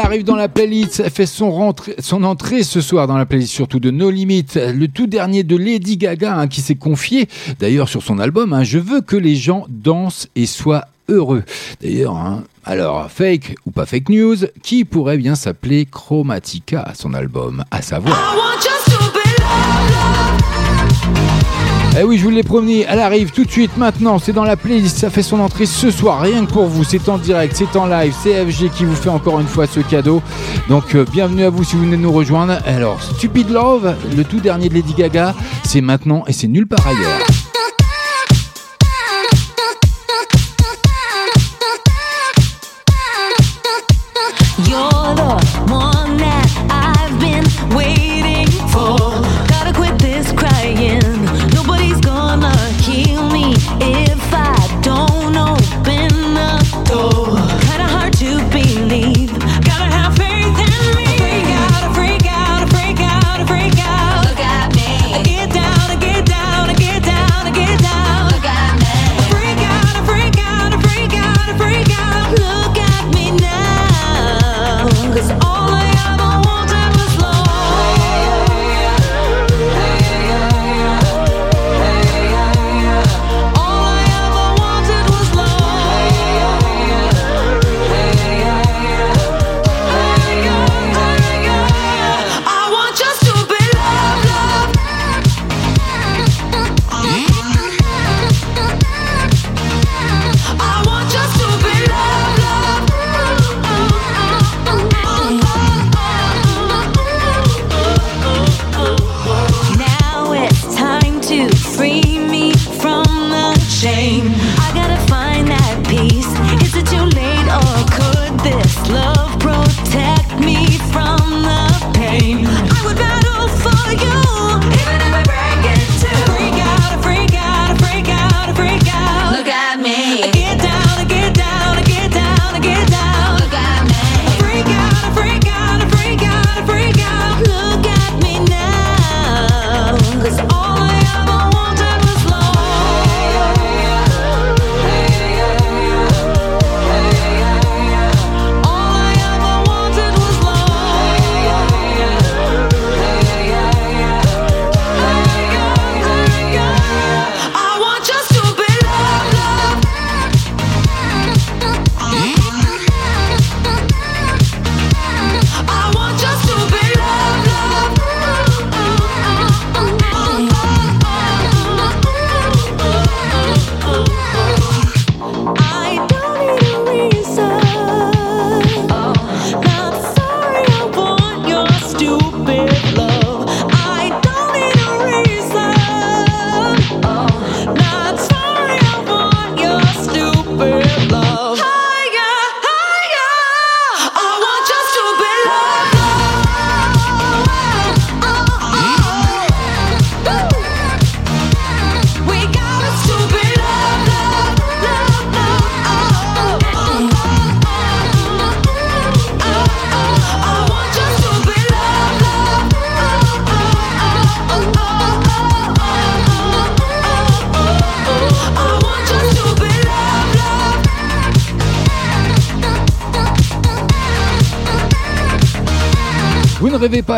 Arrive dans la playlist. Fait son, rentrée, son entrée ce soir dans la playlist, surtout de No Limit, le tout dernier de Lady Gaga hein, qui s'est confié, d'ailleurs sur son album, hein, Je veux que les gens dansent et soient heureux. D'ailleurs, hein, alors, fake ou pas fake news, qui pourrait bien s'appeler Chromatica, son album, à savoir. Eh oui, je vous l'ai promis, elle arrive tout de suite maintenant, c'est dans la playlist, ça fait son entrée ce soir, rien que pour vous, c'est en direct, c'est en live, c'est FG qui vous fait encore une fois ce cadeau. Donc euh, bienvenue à vous si vous venez de nous rejoindre. Alors, Stupid Love, le tout dernier de Lady Gaga, c'est maintenant et c'est nulle part ailleurs.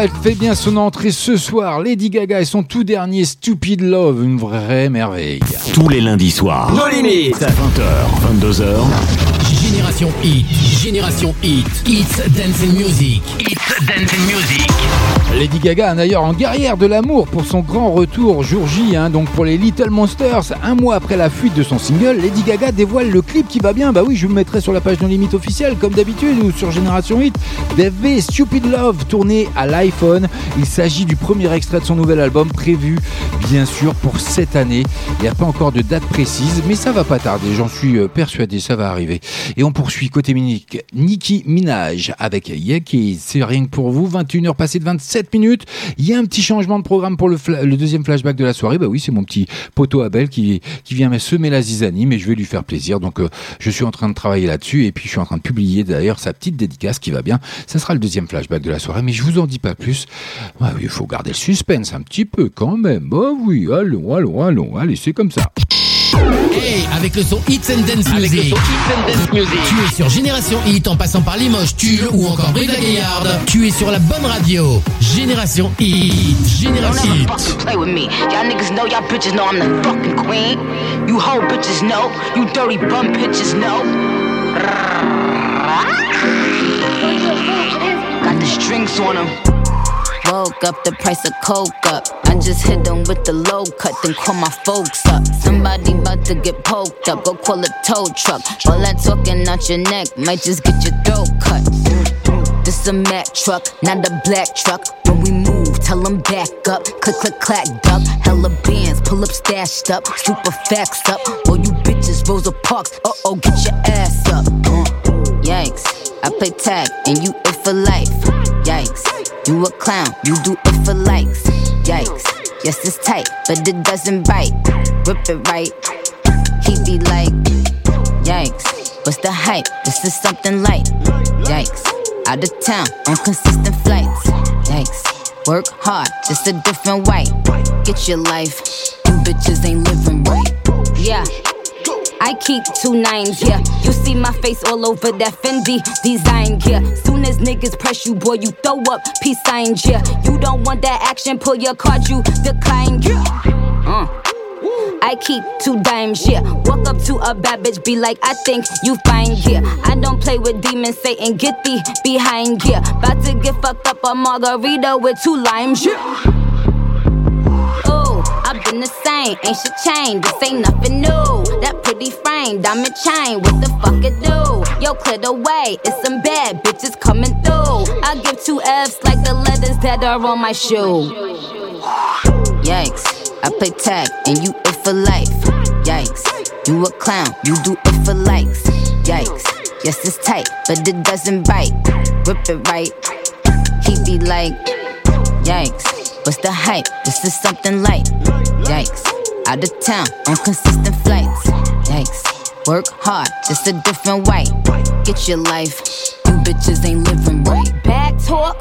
Elle fait bien son entrée ce soir. Lady Gaga et son tout dernier Stupid Love, une vraie merveille. Tous les lundis soirs. No limit. 20h, 22h. Génération Hit, Génération Hit, It's Dancing Music, It's Dancing Music. Lady Gaga, d'ailleurs, en guerrière de l'amour pour son grand retour jour J, hein, donc pour les Little Monsters. Un mois après la fuite de son single, Lady Gaga dévoile le clip qui va bien. Bah oui, je vous mettrai sur la page No Limite officielle, comme d'habitude, ou sur Génération Hit. DV Stupid Love, tourné à l'iPhone. Il s'agit du premier extrait de son nouvel album, prévu, bien sûr, pour cette année. Il n'y a pas encore de date précise, mais ça va pas tarder, j'en suis euh, persuadé, ça va arriver. Et on poursuit côté Minique, Nicki Minaj avec Yankees. C'est rien que pour vous, 21h passées de 27 minutes. Il y a un petit changement de programme pour le, deuxième flashback de la soirée. Bah oui, c'est mon petit poteau Abel qui, vient me semer la zizanie, mais je vais lui faire plaisir. Donc euh, je suis en train de travailler là-dessus et puis je suis en train de publier d'ailleurs sa petite dédicace qui va bien. Ça sera le deuxième flashback de la soirée, mais je vous en dis pas plus. Bah oui, il faut garder le suspense un petit peu quand même. Bah oui, allons, allons, allons. Allez, c'est comme ça. Hey, avec le son Hits and Dance Music. Tu es sur Génération Hit en passant par Limoges, Tulle ou encore Brive la Gaillarde. Tu es sur la bonne radio. Génération Hit. Génération Don't ever Hit. fucking play with me. Y'all niggas know, y'all bitches know I'm the fucking queen. You hoe bitches know, you dirty bum bitches know. Got the strings on them. Woke up, the price of coke up. I just hit them with the low cut, then call my folks up. Somebody about to get poked up, go call a tow truck. All that talking out your neck might just get your throat cut. This a Mack truck, not a black truck. When we move, tell them back up. Click, click, clack, duck. Hella bands, pull up, stashed up. Super facts up. All you bitches, Rosa Parks. Uh oh, get your ass up. Yikes. I play tag and you it for life. Yikes. You a clown, you do it for likes. Yikes. Yes, it's tight, but it doesn't bite. Rip it right. He be like, Yikes. What's the hype? This is something light. Yikes. Out of town on consistent flights. Yikes. Work hard, just a different white. Get your life. You bitches ain't living right. Yeah. I keep two nines, yeah. You see my face all over that Fendi design, yeah. Soon as niggas press you, boy, you throw up peace signs, yeah. You don't want that action, pull your card, you decline, yeah. Uh. I keep two dimes, yeah. Walk up to a bad bitch, be like, I think you fine, yeah. I don't play with demons, Satan, get thee behind, yeah. About to get fucked up a margarita with two limes, yeah. The same, ain't shit changed, this ain't nothing new. That pretty frame, diamond chain, what the fuck it do? Yo, clear the way, it's some bad bitches coming through. I give two F's like the letters that are on my shoe. Yikes. I play tag and you it for life. Yikes. You a clown, you do it for likes. Yikes. Yes, it's tight, but it doesn't bite. Rip it right. He be like, Yikes. What's the hype? This is something light. Yikes. Out of town on consistent flights. Yikes. Work hard, just a different way. Get your life. You bitches ain't living right. Bag talk,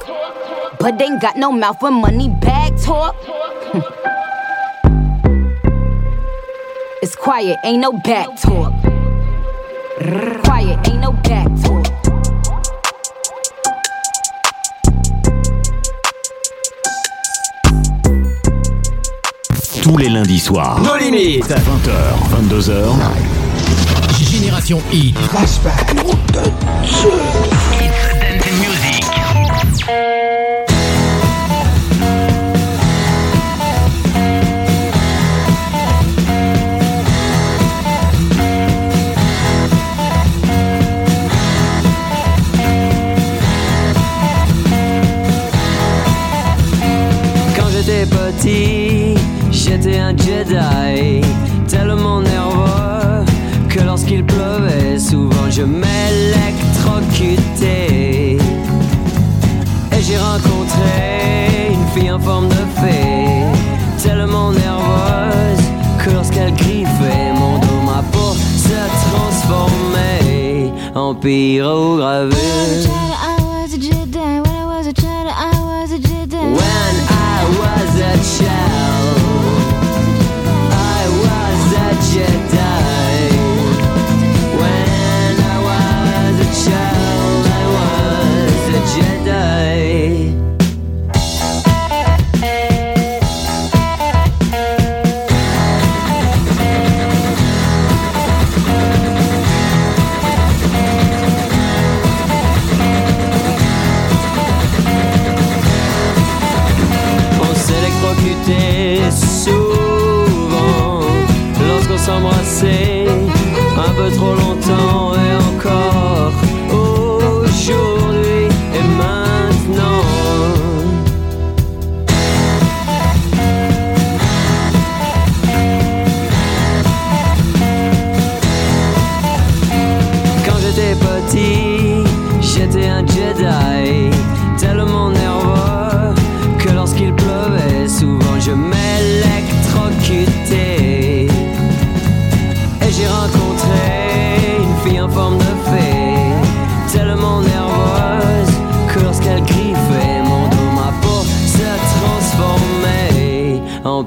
but they ain't got no mouth for money bag talk. [LAUGHS] it's quiet, ain't no back talk. Quiet, ain't no back talk. Tous les lundis soirs. Nos limites. 20h, 22h. Génération Hit. Quand j'étais petit, un Jedi, tellement nerveux que lorsqu'il pleuvait, souvent je m'électrocutais. Et j'ai rencontré une fille en forme de fée, tellement nerveuse que lorsqu'elle griffait mon dos, ma peau se transformait en pyrogravure.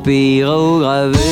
Transformait en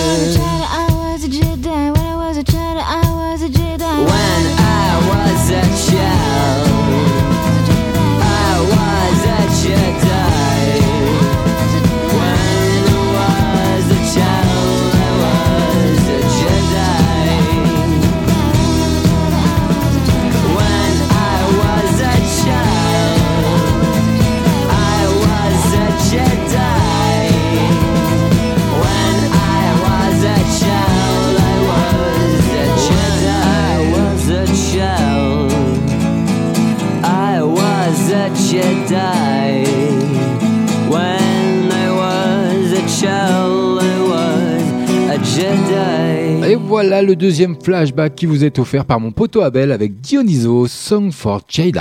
voilà le deuxième flashback qui vous est offert par mon poteau Abel avec Dionysos, Song for Jedi.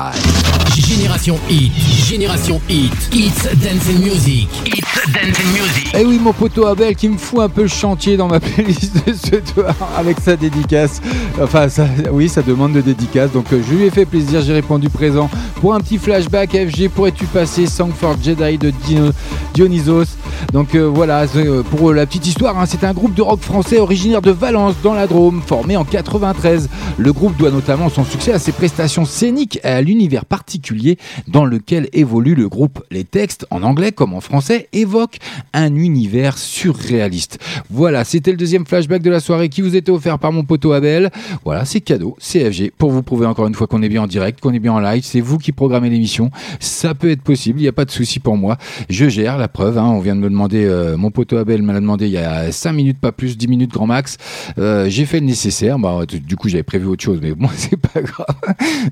Génération Hit, Génération Hit, It's Dance and Music, It's Dance and Music. Et Eh oui, mon poteau Abel qui me fout un peu le chantier dans ma [LAUGHS] playlist de ce soir avec sa dédicace. Enfin, ça, oui, ça demande de dédicace. Donc, euh, je lui ai fait plaisir, j'ai répondu présent pour un petit flashback. FG, pourrais-tu passer Song for Jedi de Dino- Dionysos? Donc, euh, voilà, euh, pour la petite histoire, hein, c'est un groupe de rock français originaire de Valence, dans la Drôme, formé en 93. Le groupe doit notamment son succès à ses prestations scéniques et à l'univers particulier dans lequel évolue le groupe. Les textes, en anglais comme en français, évoquent un univers surréaliste. Voilà, c'était le deuxième flashback de la soirée qui vous était offert par mon poteau Abel. Voilà, c'est cadeau, CFG, pour vous prouver encore une fois qu'on est bien en direct, qu'on est bien en live. C'est vous qui programmez l'émission. Ça peut être possible, il n'y a pas de souci pour moi. Je gère la preuve. hein. on vient de me demander, euh, mon poteau Abel me l'a demandé il y a 5 minutes, pas plus, 10 minutes grand max. Euh, J'ai fait le nécessaire. Bah, du coup, j'avais prévu autre chose, mais bon, [LAUGHS] c'est pas grave.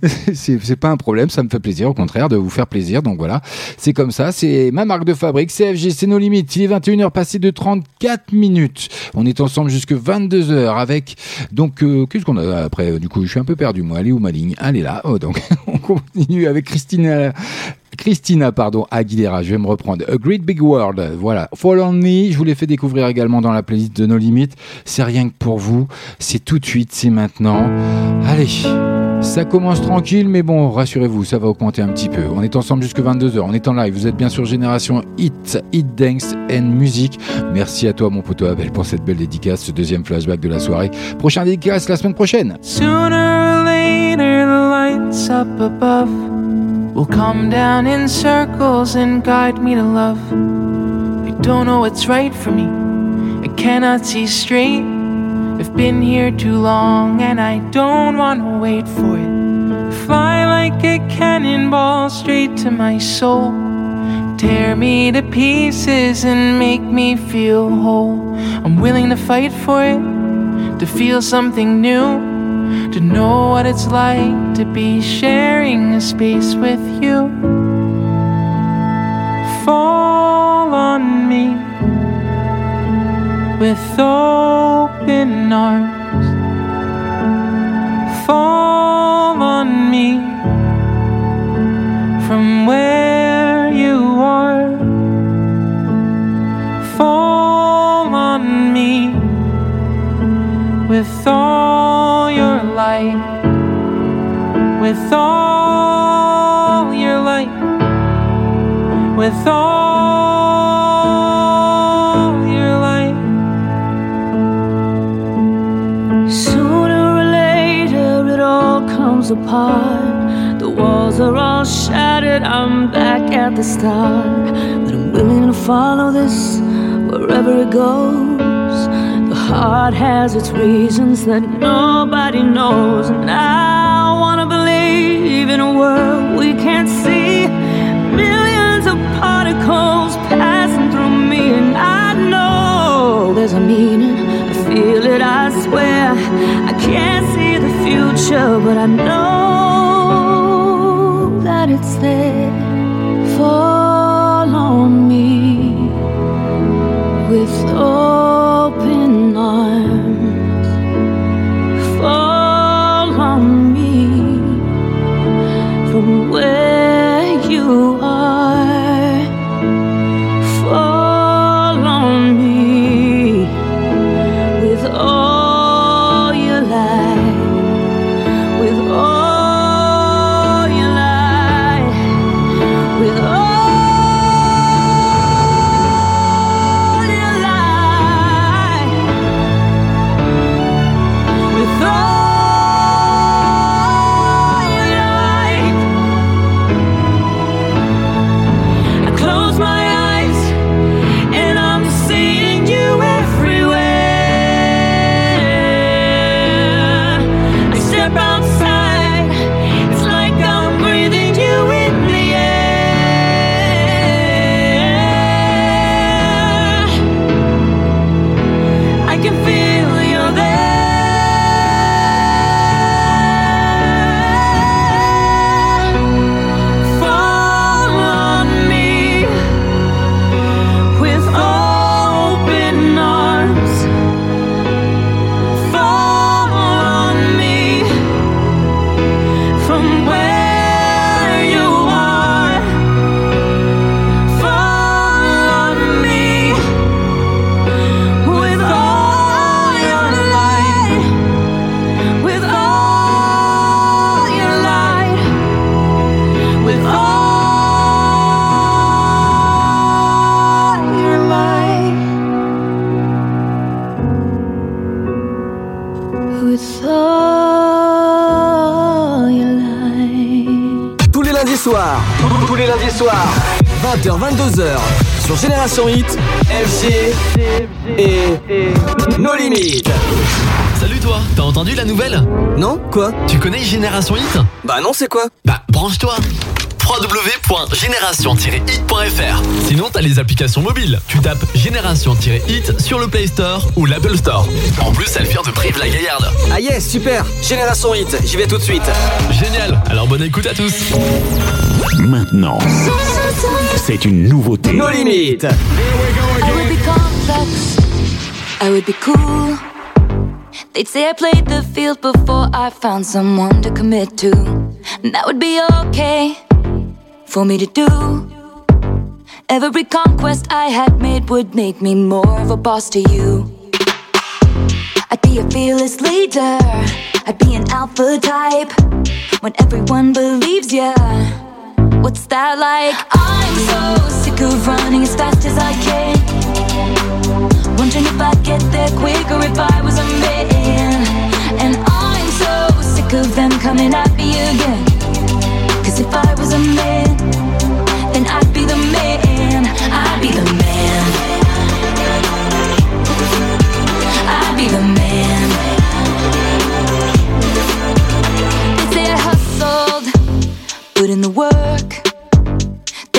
[LAUGHS] c'est pas un problème, ça me fait plaisir, au contraire, de vous faire plaisir. Donc voilà, c'est comme ça, c'est ma marque de fabrique, CFG, c'est nos limites. Il est 21h passé de 34 minutes. On est ensemble jusque 22h avec, donc, euh, qu'est-ce qu'on a après? Du coup, je suis un peu perdu, moi. Elle est où ma ligne? Elle est là. Oh, donc, [LAUGHS] on continue avec Christine. Christina, pardon, Aguilera, je vais me reprendre. A Great Big World, voilà. Fall on Me, je vous l'ai fait découvrir également dans la playlist de nos limites. C'est rien que pour vous, c'est tout de suite, c'est maintenant. Allez, ça commence tranquille, mais bon, rassurez-vous, ça va augmenter un petit peu. On est ensemble jusque 22h, on est en live, vous êtes bien sur Génération Hit, Hit Dance and Music. Merci à toi, mon poteau Abel, pour cette belle dédicace, ce deuxième flashback de la soirée. Prochain dédicace la semaine prochaine. Sooner later, lights up above will come down in circles and guide me to love. I don't know what's right for me, I cannot see straight. I've been here too long and I don't want to wait for it. Fly like a cannonball straight to my soul. Tear me to pieces and make me feel whole. I'm willing to fight for it, to feel something new. To know what it's like to be sharing a space with you. Fall on me with open arms. Fall on me from where you are. Fall on me with all light, with all your light, with all your light. Sooner or later, it all comes apart. The walls are all shattered. I'm back at the start. But I'm willing to follow this wherever it goes. Heart has its reasons that nobody knows. And I wanna believe in a world we can't see. Millions of particles passing through me, and I know there's a meaning. I feel it, I swear. I can't see the future, but I know that it's there. Fall on me with open 20h, 22h, sur Génération Hit, FG et No Limites. Salut toi, t'as entendu la nouvelle? Non Quoi? Tu connais Génération Hit? Bah non, c'est quoi? Bah branche-toi www.génération-hit.fr Sinon t'as les applications mobiles. Tu tapes Génération-hit sur le Play Store ou l'Apple Store. En plus, elle vient de Prive la Gaillarde. Ah yes, super Génération Hit, j'y vais tout de suite. Génial, alors bonne écoute à tous. Maintenant, c'est une nouveauté. No limites I would be complex. I would be cool. They'd say I played the field before I found someone to commit to. And that would be okay for me to do. Every conquest I had made would make me more of a boss to you. I'd be a fearless leader. I'd be an alpha type. When everyone believes ya. What's that like? I'm so sick of running as fast as I can. Wondering if I'd get there quicker if I was a man. And I'm so sick of them coming at me again. Cause if I was a man, then I'd be the man. I'd be the man. I'd be the man. They say I hustled, put in the work.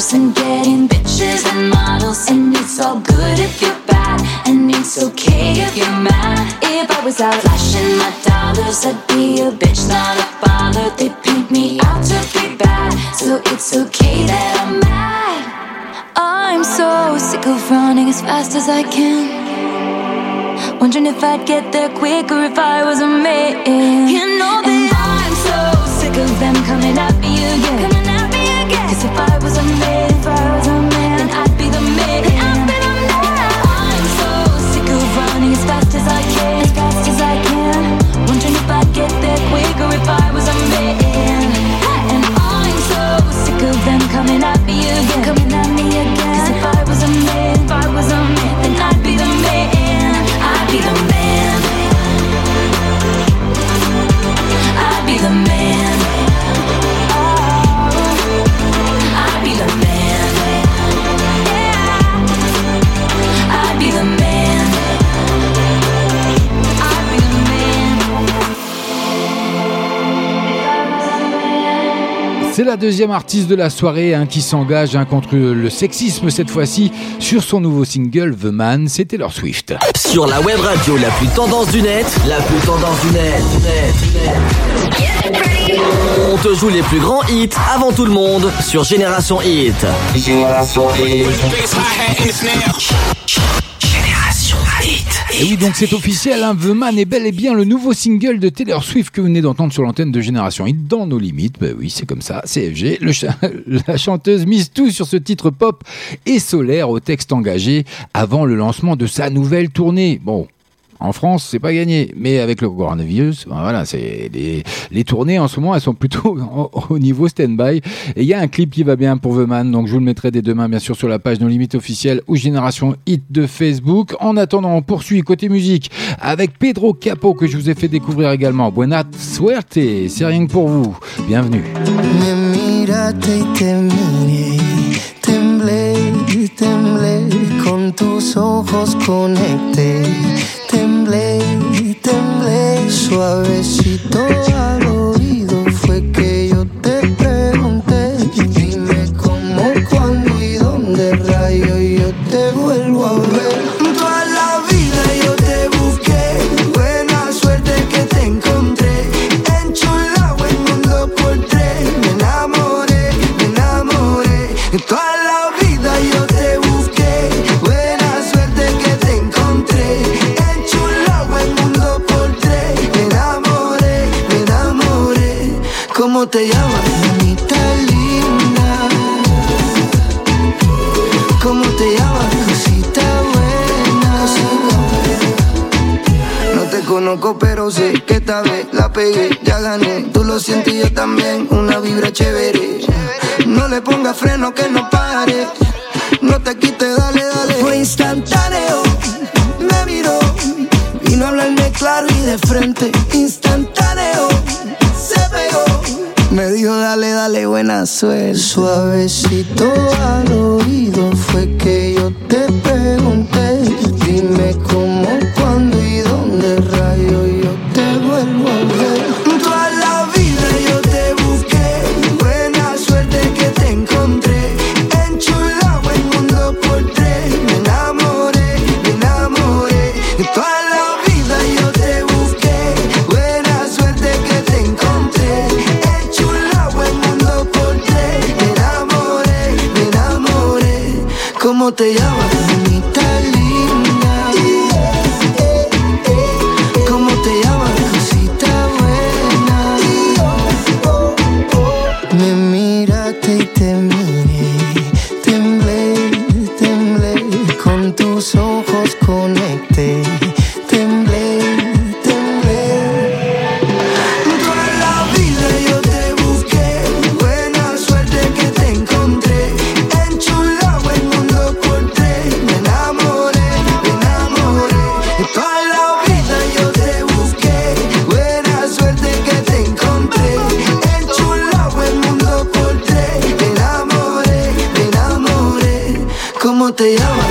And getting bitches and models? And it's all good if you're bad, and it's okay if you're mad. If I was out flashing my dollars, I'd be a bitch, not a bother. They paint me out to be bad, so it's okay that I'm mad. I'm so sick of running as fast as I can. Wondering if I'd get there quicker if I was a man. You know that I'm so sick of them coming at me again. Cause if I was a man, if I deuxième artiste de la soirée hein, qui s'engage hein, contre le sexisme cette fois-ci sur son nouveau single The Man, c'était leur Swift. Sur la web radio la plus tendance du net, la plus tendance du net, net, net. On te joue les plus grands hits avant tout le monde sur Génération Hit. Génération Hit. Et oui, donc c'est officiel, hein, The Man est bel et bien le nouveau single de Taylor Swift que vous venez d'entendre sur l'antenne de Génération Hit dans nos limites. Ben oui, c'est comme ça, CFG. Le [LAUGHS] la chanteuse mise tout sur ce titre pop et solaire au texte engagé avant le lancement de sa nouvelle tournée. Bon. En France, c'est pas gagné, mais avec le coronavirus, ben voilà, c'est les, les tournées en ce moment, elles sont plutôt [LAUGHS] au, au niveau stand-by. Et il y a un clip qui va bien pour The Man, donc je vous le mettrai dès demain, bien sûr, sur la page No Limites officielle ou Génération Hit de Facebook. En attendant, on poursuit côté musique avec Pedro Capo que je vous ai fait découvrir également. Buena suerte, c'est rien que pour vous. Bienvenue. Temblé temblé, suavecito te llamas, mamita linda? ¿Cómo te llamas, cosita buena? No te conozco, pero sé que esta vez la pegué, ya gané. Tú lo sientes y yo también, una vibra chévere. No le pongas freno que no pare. No te quites, dale, dale. Fue instantáneo, me miró. Vino a hablarme claro y de frente. Instantáneo, dale, dale, buena suerte. Suavecito al oído fue que yo te te llamas, te llamas,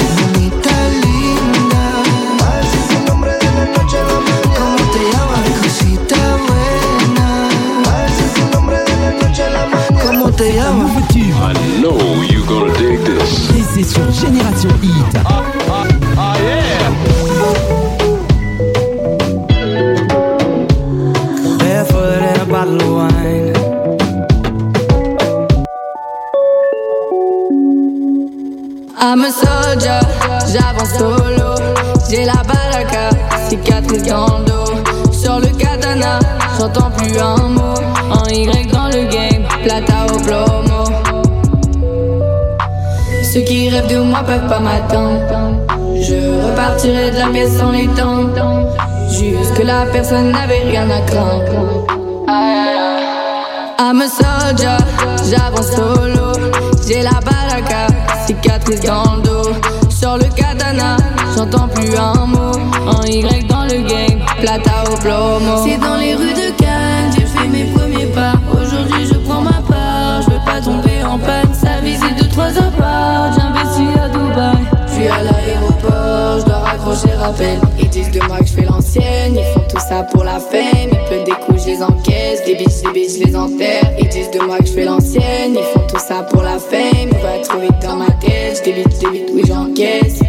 plomo. C'est dans les rues de Cannes, j'ai fait mes premiers pas. Aujourd'hui, je prends ma part, je veux pas tomber en panne. Ça visite de trois apparts, j'investis à Dubaï. Je suis à l'aéroport, je dois raccrocher rappel. Ils disent de moi que je fais l'ancienne, ils font tout ça pour la fame. Ils pleuvent des coups, je les encaisse, des bitches, des bitches, je les enterre. Ils disent de moi que je fais l'ancienne, ils font tout ça pour la fame. On va trop vite dans ma tête, je débite, débite, oui j'encaisse.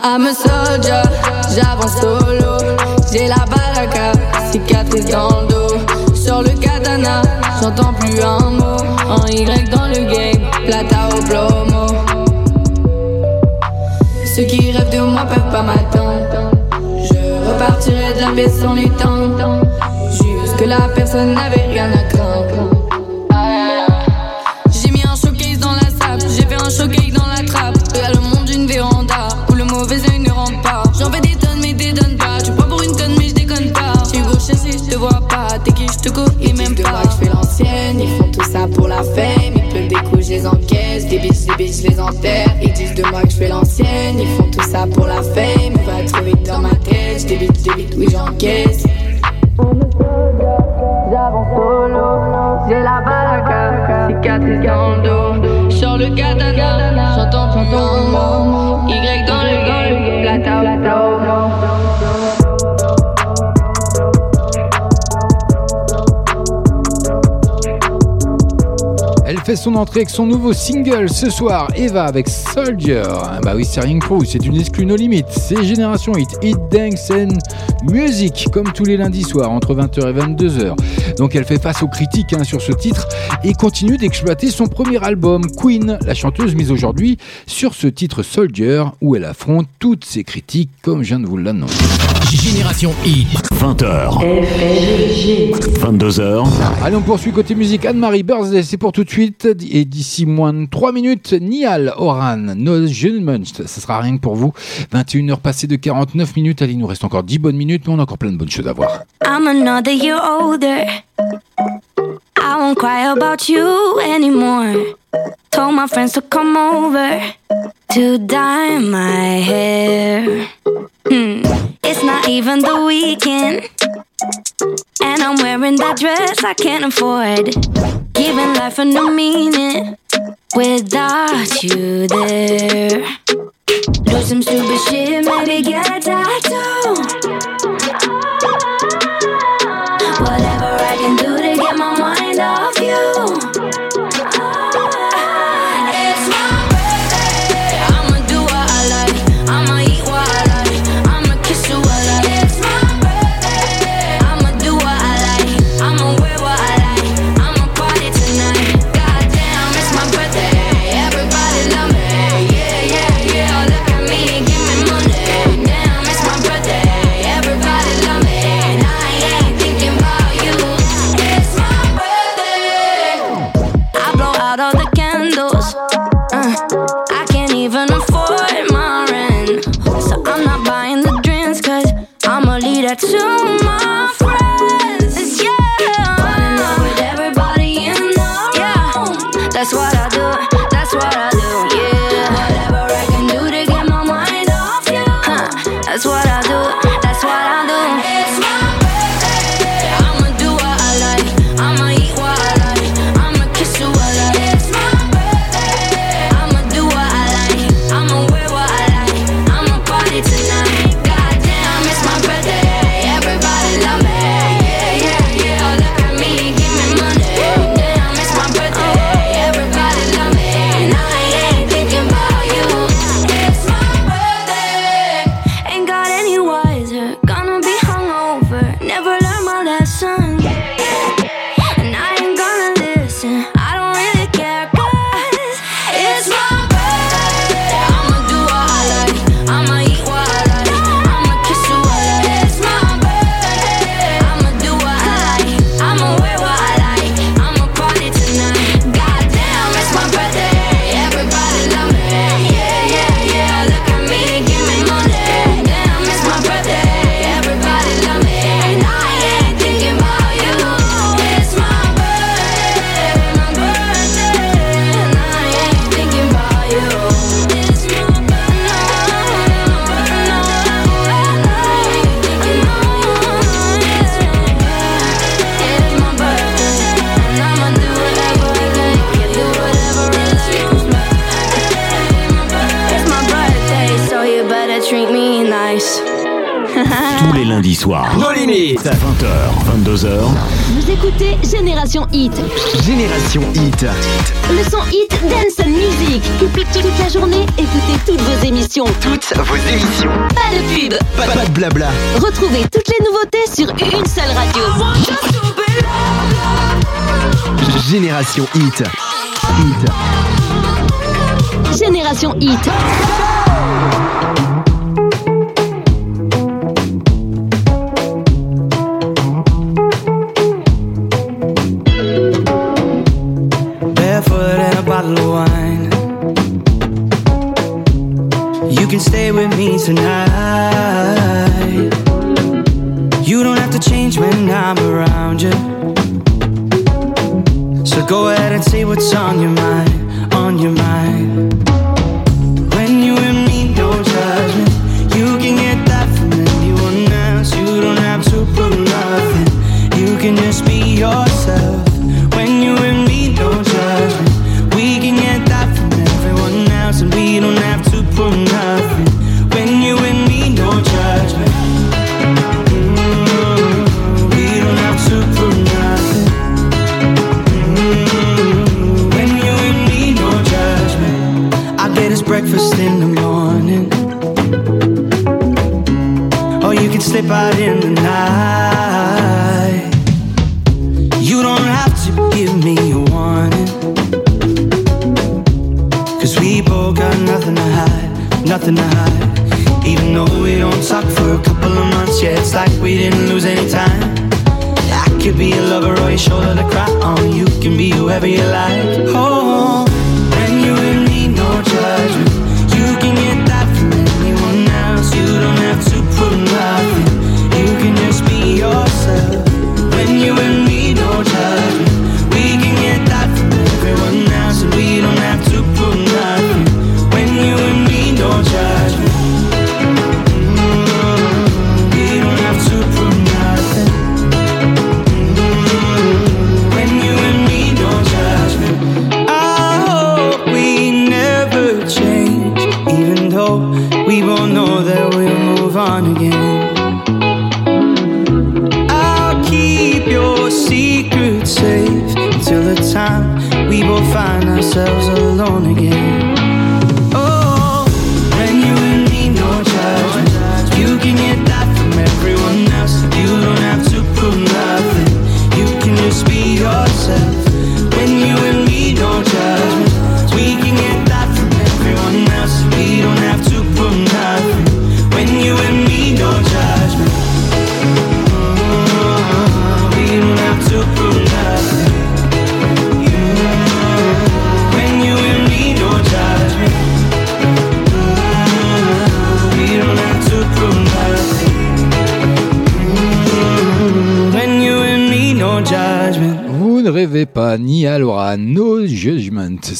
I'm a soldier, j'avance solo. J'ai la baraka, cicatrice dans le dos. Sur le katana, j'entends plus un mot. En Y dans le game, plata au plomo. Ceux qui rêvent de moi peuvent pas m'attendre. Je repartirai de la pièce sans les temps. Jusque là, personne n'avait rien à craindre. Je les enterre. Ils disent de moi que je fais l'ancienne, ils font tout ça pour la fame. Va trop vite dans ma tête, je débite, oui j'encaisse. J'avance solo, j'ai la baraka, cicatrice dans le dos. Sur le katana, j'entends un mot. Y fait son entrée avec son nouveau single ce soir, Eva avec Soldier. Bah oui, c'est rien c'est une exclue no limites C'est Génération Hit, Hit Dance and Music, comme tous les lundis soirs entre 20h et 22h. Donc elle fait face aux critiques hein, sur ce titre et continue d'exploiter son premier album, Queen, la chanteuse mise aujourd'hui sur ce titre Soldier, où elle affronte toutes ses critiques comme je viens de vous l'annoncer. Génération I, 20h. 22h. Allez, on poursuit côté musique. Anne-Marie Birthday, c'est pour tout de suite. Et d'ici moins de 3 minutes, Nial Oran, No Munch, ça sera rien que pour vous. 21h passées de 49 minutes. Allez, il nous reste encore 10 bonnes minutes, mais on a encore plein de bonnes choses à voir. I'm another year older. I won't cry about you anymore. Told my friends to come over to dye my hair. Hmm. It's not even the weekend. And I'm wearing that dress I can't afford. Giving life a new meaning without you there. Do some stupid shit, maybe get a tattoo. Whatever Hit. 20h, 22h. Vous écoutez Génération Hit. Génération Hit. Le son Hit Dance Music. Toute la journée, écoutez toutes vos émissions. Toutes vos émissions. Pas de pub. Pas, pas de blabla. Retrouvez toutes les nouveautés sur une seule radio. Génération Hit. Hit. Génération Hit. tonight.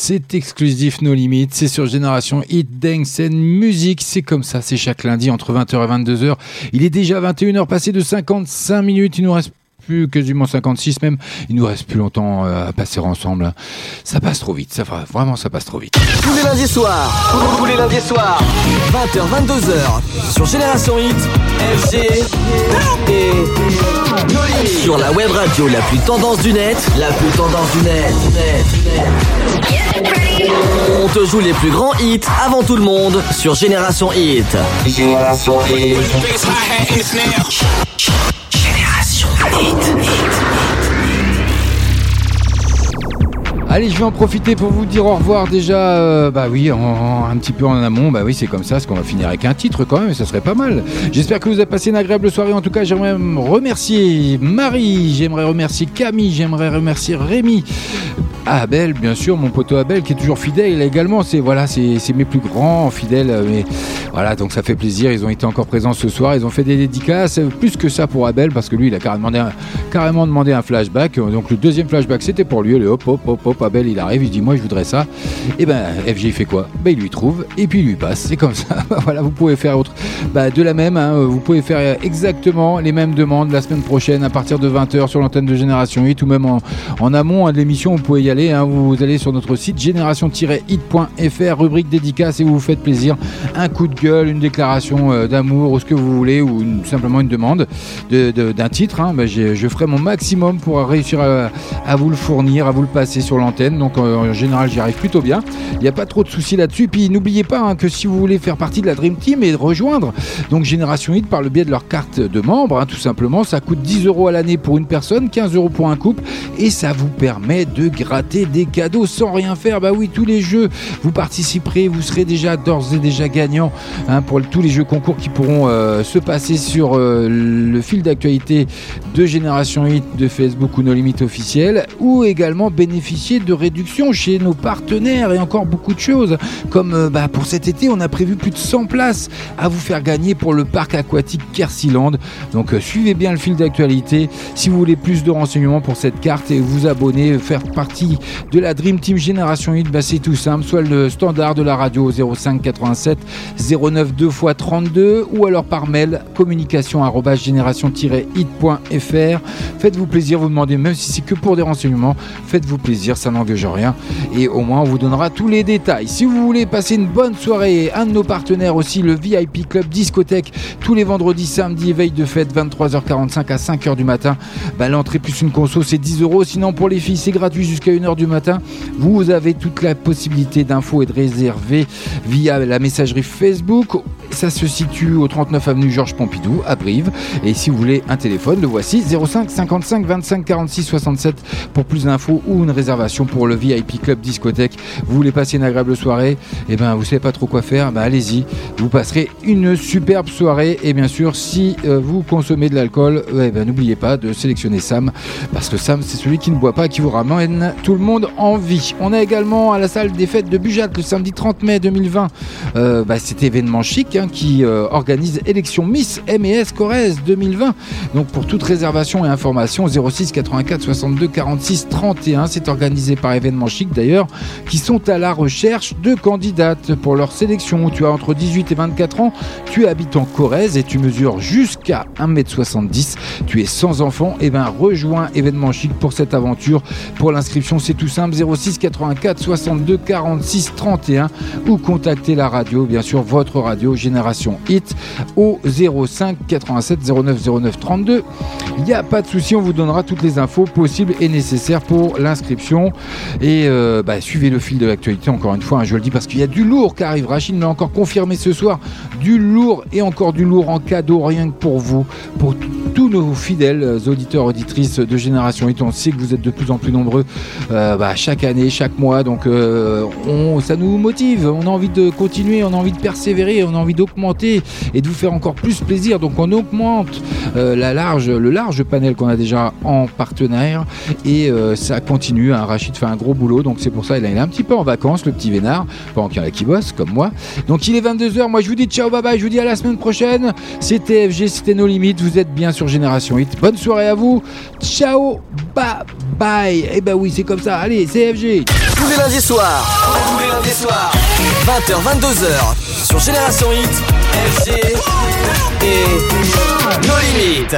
C'est exclusif, No Limits. C'est sur Génération Hit Dance and Music. C'est comme ça, c'est chaque lundi entre 20h et 22h. Il est déjà 21h passé de 55 minutes. Il nous reste plus quasiment 56 même. Il nous reste plus longtemps euh, à passer ensemble. Ça passe trop vite. Ça vraiment, ça passe trop vite. Tous les lundis soirs, tous les lundis soirs, 20h, 22h, sur Génération Hit, FG et. Sur la web radio la plus tendance du net, la plus tendance du net. On te joue les plus grands hits avant tout le monde sur Génération Hit. Génération Hit. Allez, je vais en profiter pour vous dire au revoir déjà. euh, bah oui, un petit peu en amont. Bah oui, c'est comme ça, parce qu'on va finir avec un titre quand même, ça serait pas mal. J'espère que vous avez passé une agréable soirée. En tout cas, j'aimerais me remercier Marie, j'aimerais remercier Camille, j'aimerais remercier Rémi. Abel, bien sûr, mon poteau Abel qui est toujours fidèle également. C'est voilà, c'est c'est mes plus grands fidèles. euh, Mais voilà, donc ça fait plaisir. Ils ont été encore présents ce soir. Ils ont fait des dédicaces. euh, Plus que ça pour Abel parce que lui, il a carrément demandé un, flashback. Euh, Donc le deuxième flashback, c'était pour lui. Allez, hop, hop, hop, hop. Abel, il arrive, il dit moi, je voudrais ça. Et ben, FG il fait quoi? Ben, il lui trouve et puis il lui passe. C'est comme ça. [LAUGHS] voilà, vous pouvez faire autre. Bah, de la même. hein, vous pouvez faire exactement les mêmes demandes la semaine prochaine à partir de 20h sur l'antenne de Génération 8 ou même en, en amont hein, de l'émission. Vous pouvez y aller. hein. vous allez sur notre site génération-hit.fr, rubrique dédicace et vous vous faites plaisir. Un coup de gueule, une déclaration euh, d'amour ou ce que vous voulez ou simplement une demande de- de- d'un titre. hein. J'ai- je ferai mon maximum pour réussir à, à vous le fournir, à vous le passer sur l'antenne. Donc euh, en général, j'y arrive plutôt bien. Il n'y a pas trop de soucis là-dessus. Puis n'oubliez pas hein, que si vous voulez faire partie de la Dream Team et rejoindre donc Génération Hit par le biais de leur carte de membre, hein, tout simplement, ça coûte 10 euros à l'année pour une personne, 15 euros pour un couple et ça vous permet de gratter des cadeaux sans rien faire. Bah oui, tous les jeux, vous participerez, vous serez déjà d'ores et déjà gagnant hein, pour tous les jeux concours qui pourront euh, se passer sur euh, le fil d'actualité de Génération Hit de Facebook ou nos limites officielles ou également bénéficier de réductions chez nos partenaires et encore beaucoup de choses. Comme euh, bah, pour cet été on a prévu plus de 100 places à vous faire gagner pour le parc aquatique Kersiland. Donc suivez bien le fil d'actualité. Si vous voulez plus de renseignements pour cette carte et vous abonner faire partie de la Dream Team Génération 8 bah, c'est tout simple. Soit le standard de la radio 05 87 09 2 x 32 ou alors par mail communication arobase génération-hit.fr faites-vous plaisir vous demandez même si c'est que pour des renseignements. Faites-vous plaisir ça n'engage rien. Et au moins on vous donnera tous les détails. Si vous voulez passer une bonne soirée un de nos partenaires aussi le VIP Club Discothèque tous les vendredis samedis veille de fête 23h45 à 5h du matin. Bah, l'entrée plus une conso c'est 10 euros. Sinon pour les filles c'est gratuit jusqu'à 1h du matin. Vous avez toute la possibilité d'infos et de réserver via la messagerie Facebook Facebook. Ça se situe au 39 avenue Georges Pompidou à Brive. Et si vous voulez un téléphone, le voici 05 55 25 46 67 pour plus d'infos ou une réservation pour le VIP Club Discothèque. Vous voulez passer une agréable soirée Et ben vous savez pas trop quoi faire Bah allez-y, vous passerez une superbe soirée. Et bien sûr, si euh, vous consommez de l'alcool, eh ben n'oubliez pas de sélectionner Sam parce que Sam c'est celui qui ne boit pas et qui vous ramène tout le monde en vie. On a également à la salle des fêtes de Bujat le samedi 30 mai 2020. Euh, bah, c'est événement chic qui euh, organise élection Miss MES Corrèze 2020. Donc pour toute réservation et information 06 84 62 46 31. C'est organisé par événement chic d'ailleurs qui sont à la recherche de candidates pour leur sélection. Tu as entre 18 et 24 ans, tu habites en Corrèze et tu mesures jusqu'à 1m70. Tu es sans enfant, et ben rejoins événement chic pour cette aventure. Pour l'inscription, c'est tout simple 06 84 62 46 31 ou contactez la radio, bien sûr votre radio Génération Hit au 05 87 09 09 32. Il n'y a pas de souci, on vous donnera toutes les infos possibles et nécessaires pour l'inscription. Et euh, bah, suivez le fil de l'actualité encore une fois, hein, je le dis parce qu'il y a du lourd qui arrive. Rachid me l'a encore confirmé ce soir. Du lourd et encore du lourd en cadeau, rien que pour vous, pour tous nos fidèles auditeurs, auditrices de Génération Hit. On sait que vous êtes de plus en plus nombreux euh, bah, chaque année, chaque mois. Donc euh, ça nous motive. On a envie de continuer, on a envie de persévérer, on a envie d'augmenter et de vous faire encore plus plaisir. Donc on augmente euh, la large, le large panel qu'on a déjà en partenaire et euh, ça continue. Hein. Rachid fait un gros boulot, donc c'est pour ça il est un petit peu en vacances, le petit vénard, pendant qu'il y en a qui bossent comme moi. Donc il est 22h. Moi je vous dis ciao, bye bye. Je vous dis à la semaine prochaine. C'était FG, c'était nos limites. Vous êtes bien sur Génération Hit. Bonne soirée à vous. Ciao, bye bye. Et bah oui, c'est comme ça. Allez, c'est FG. Tous les lundis soirs. Tous les lundis soirs. 20h, 22h. Sur Génération Hit. FG. Et. Nos limites.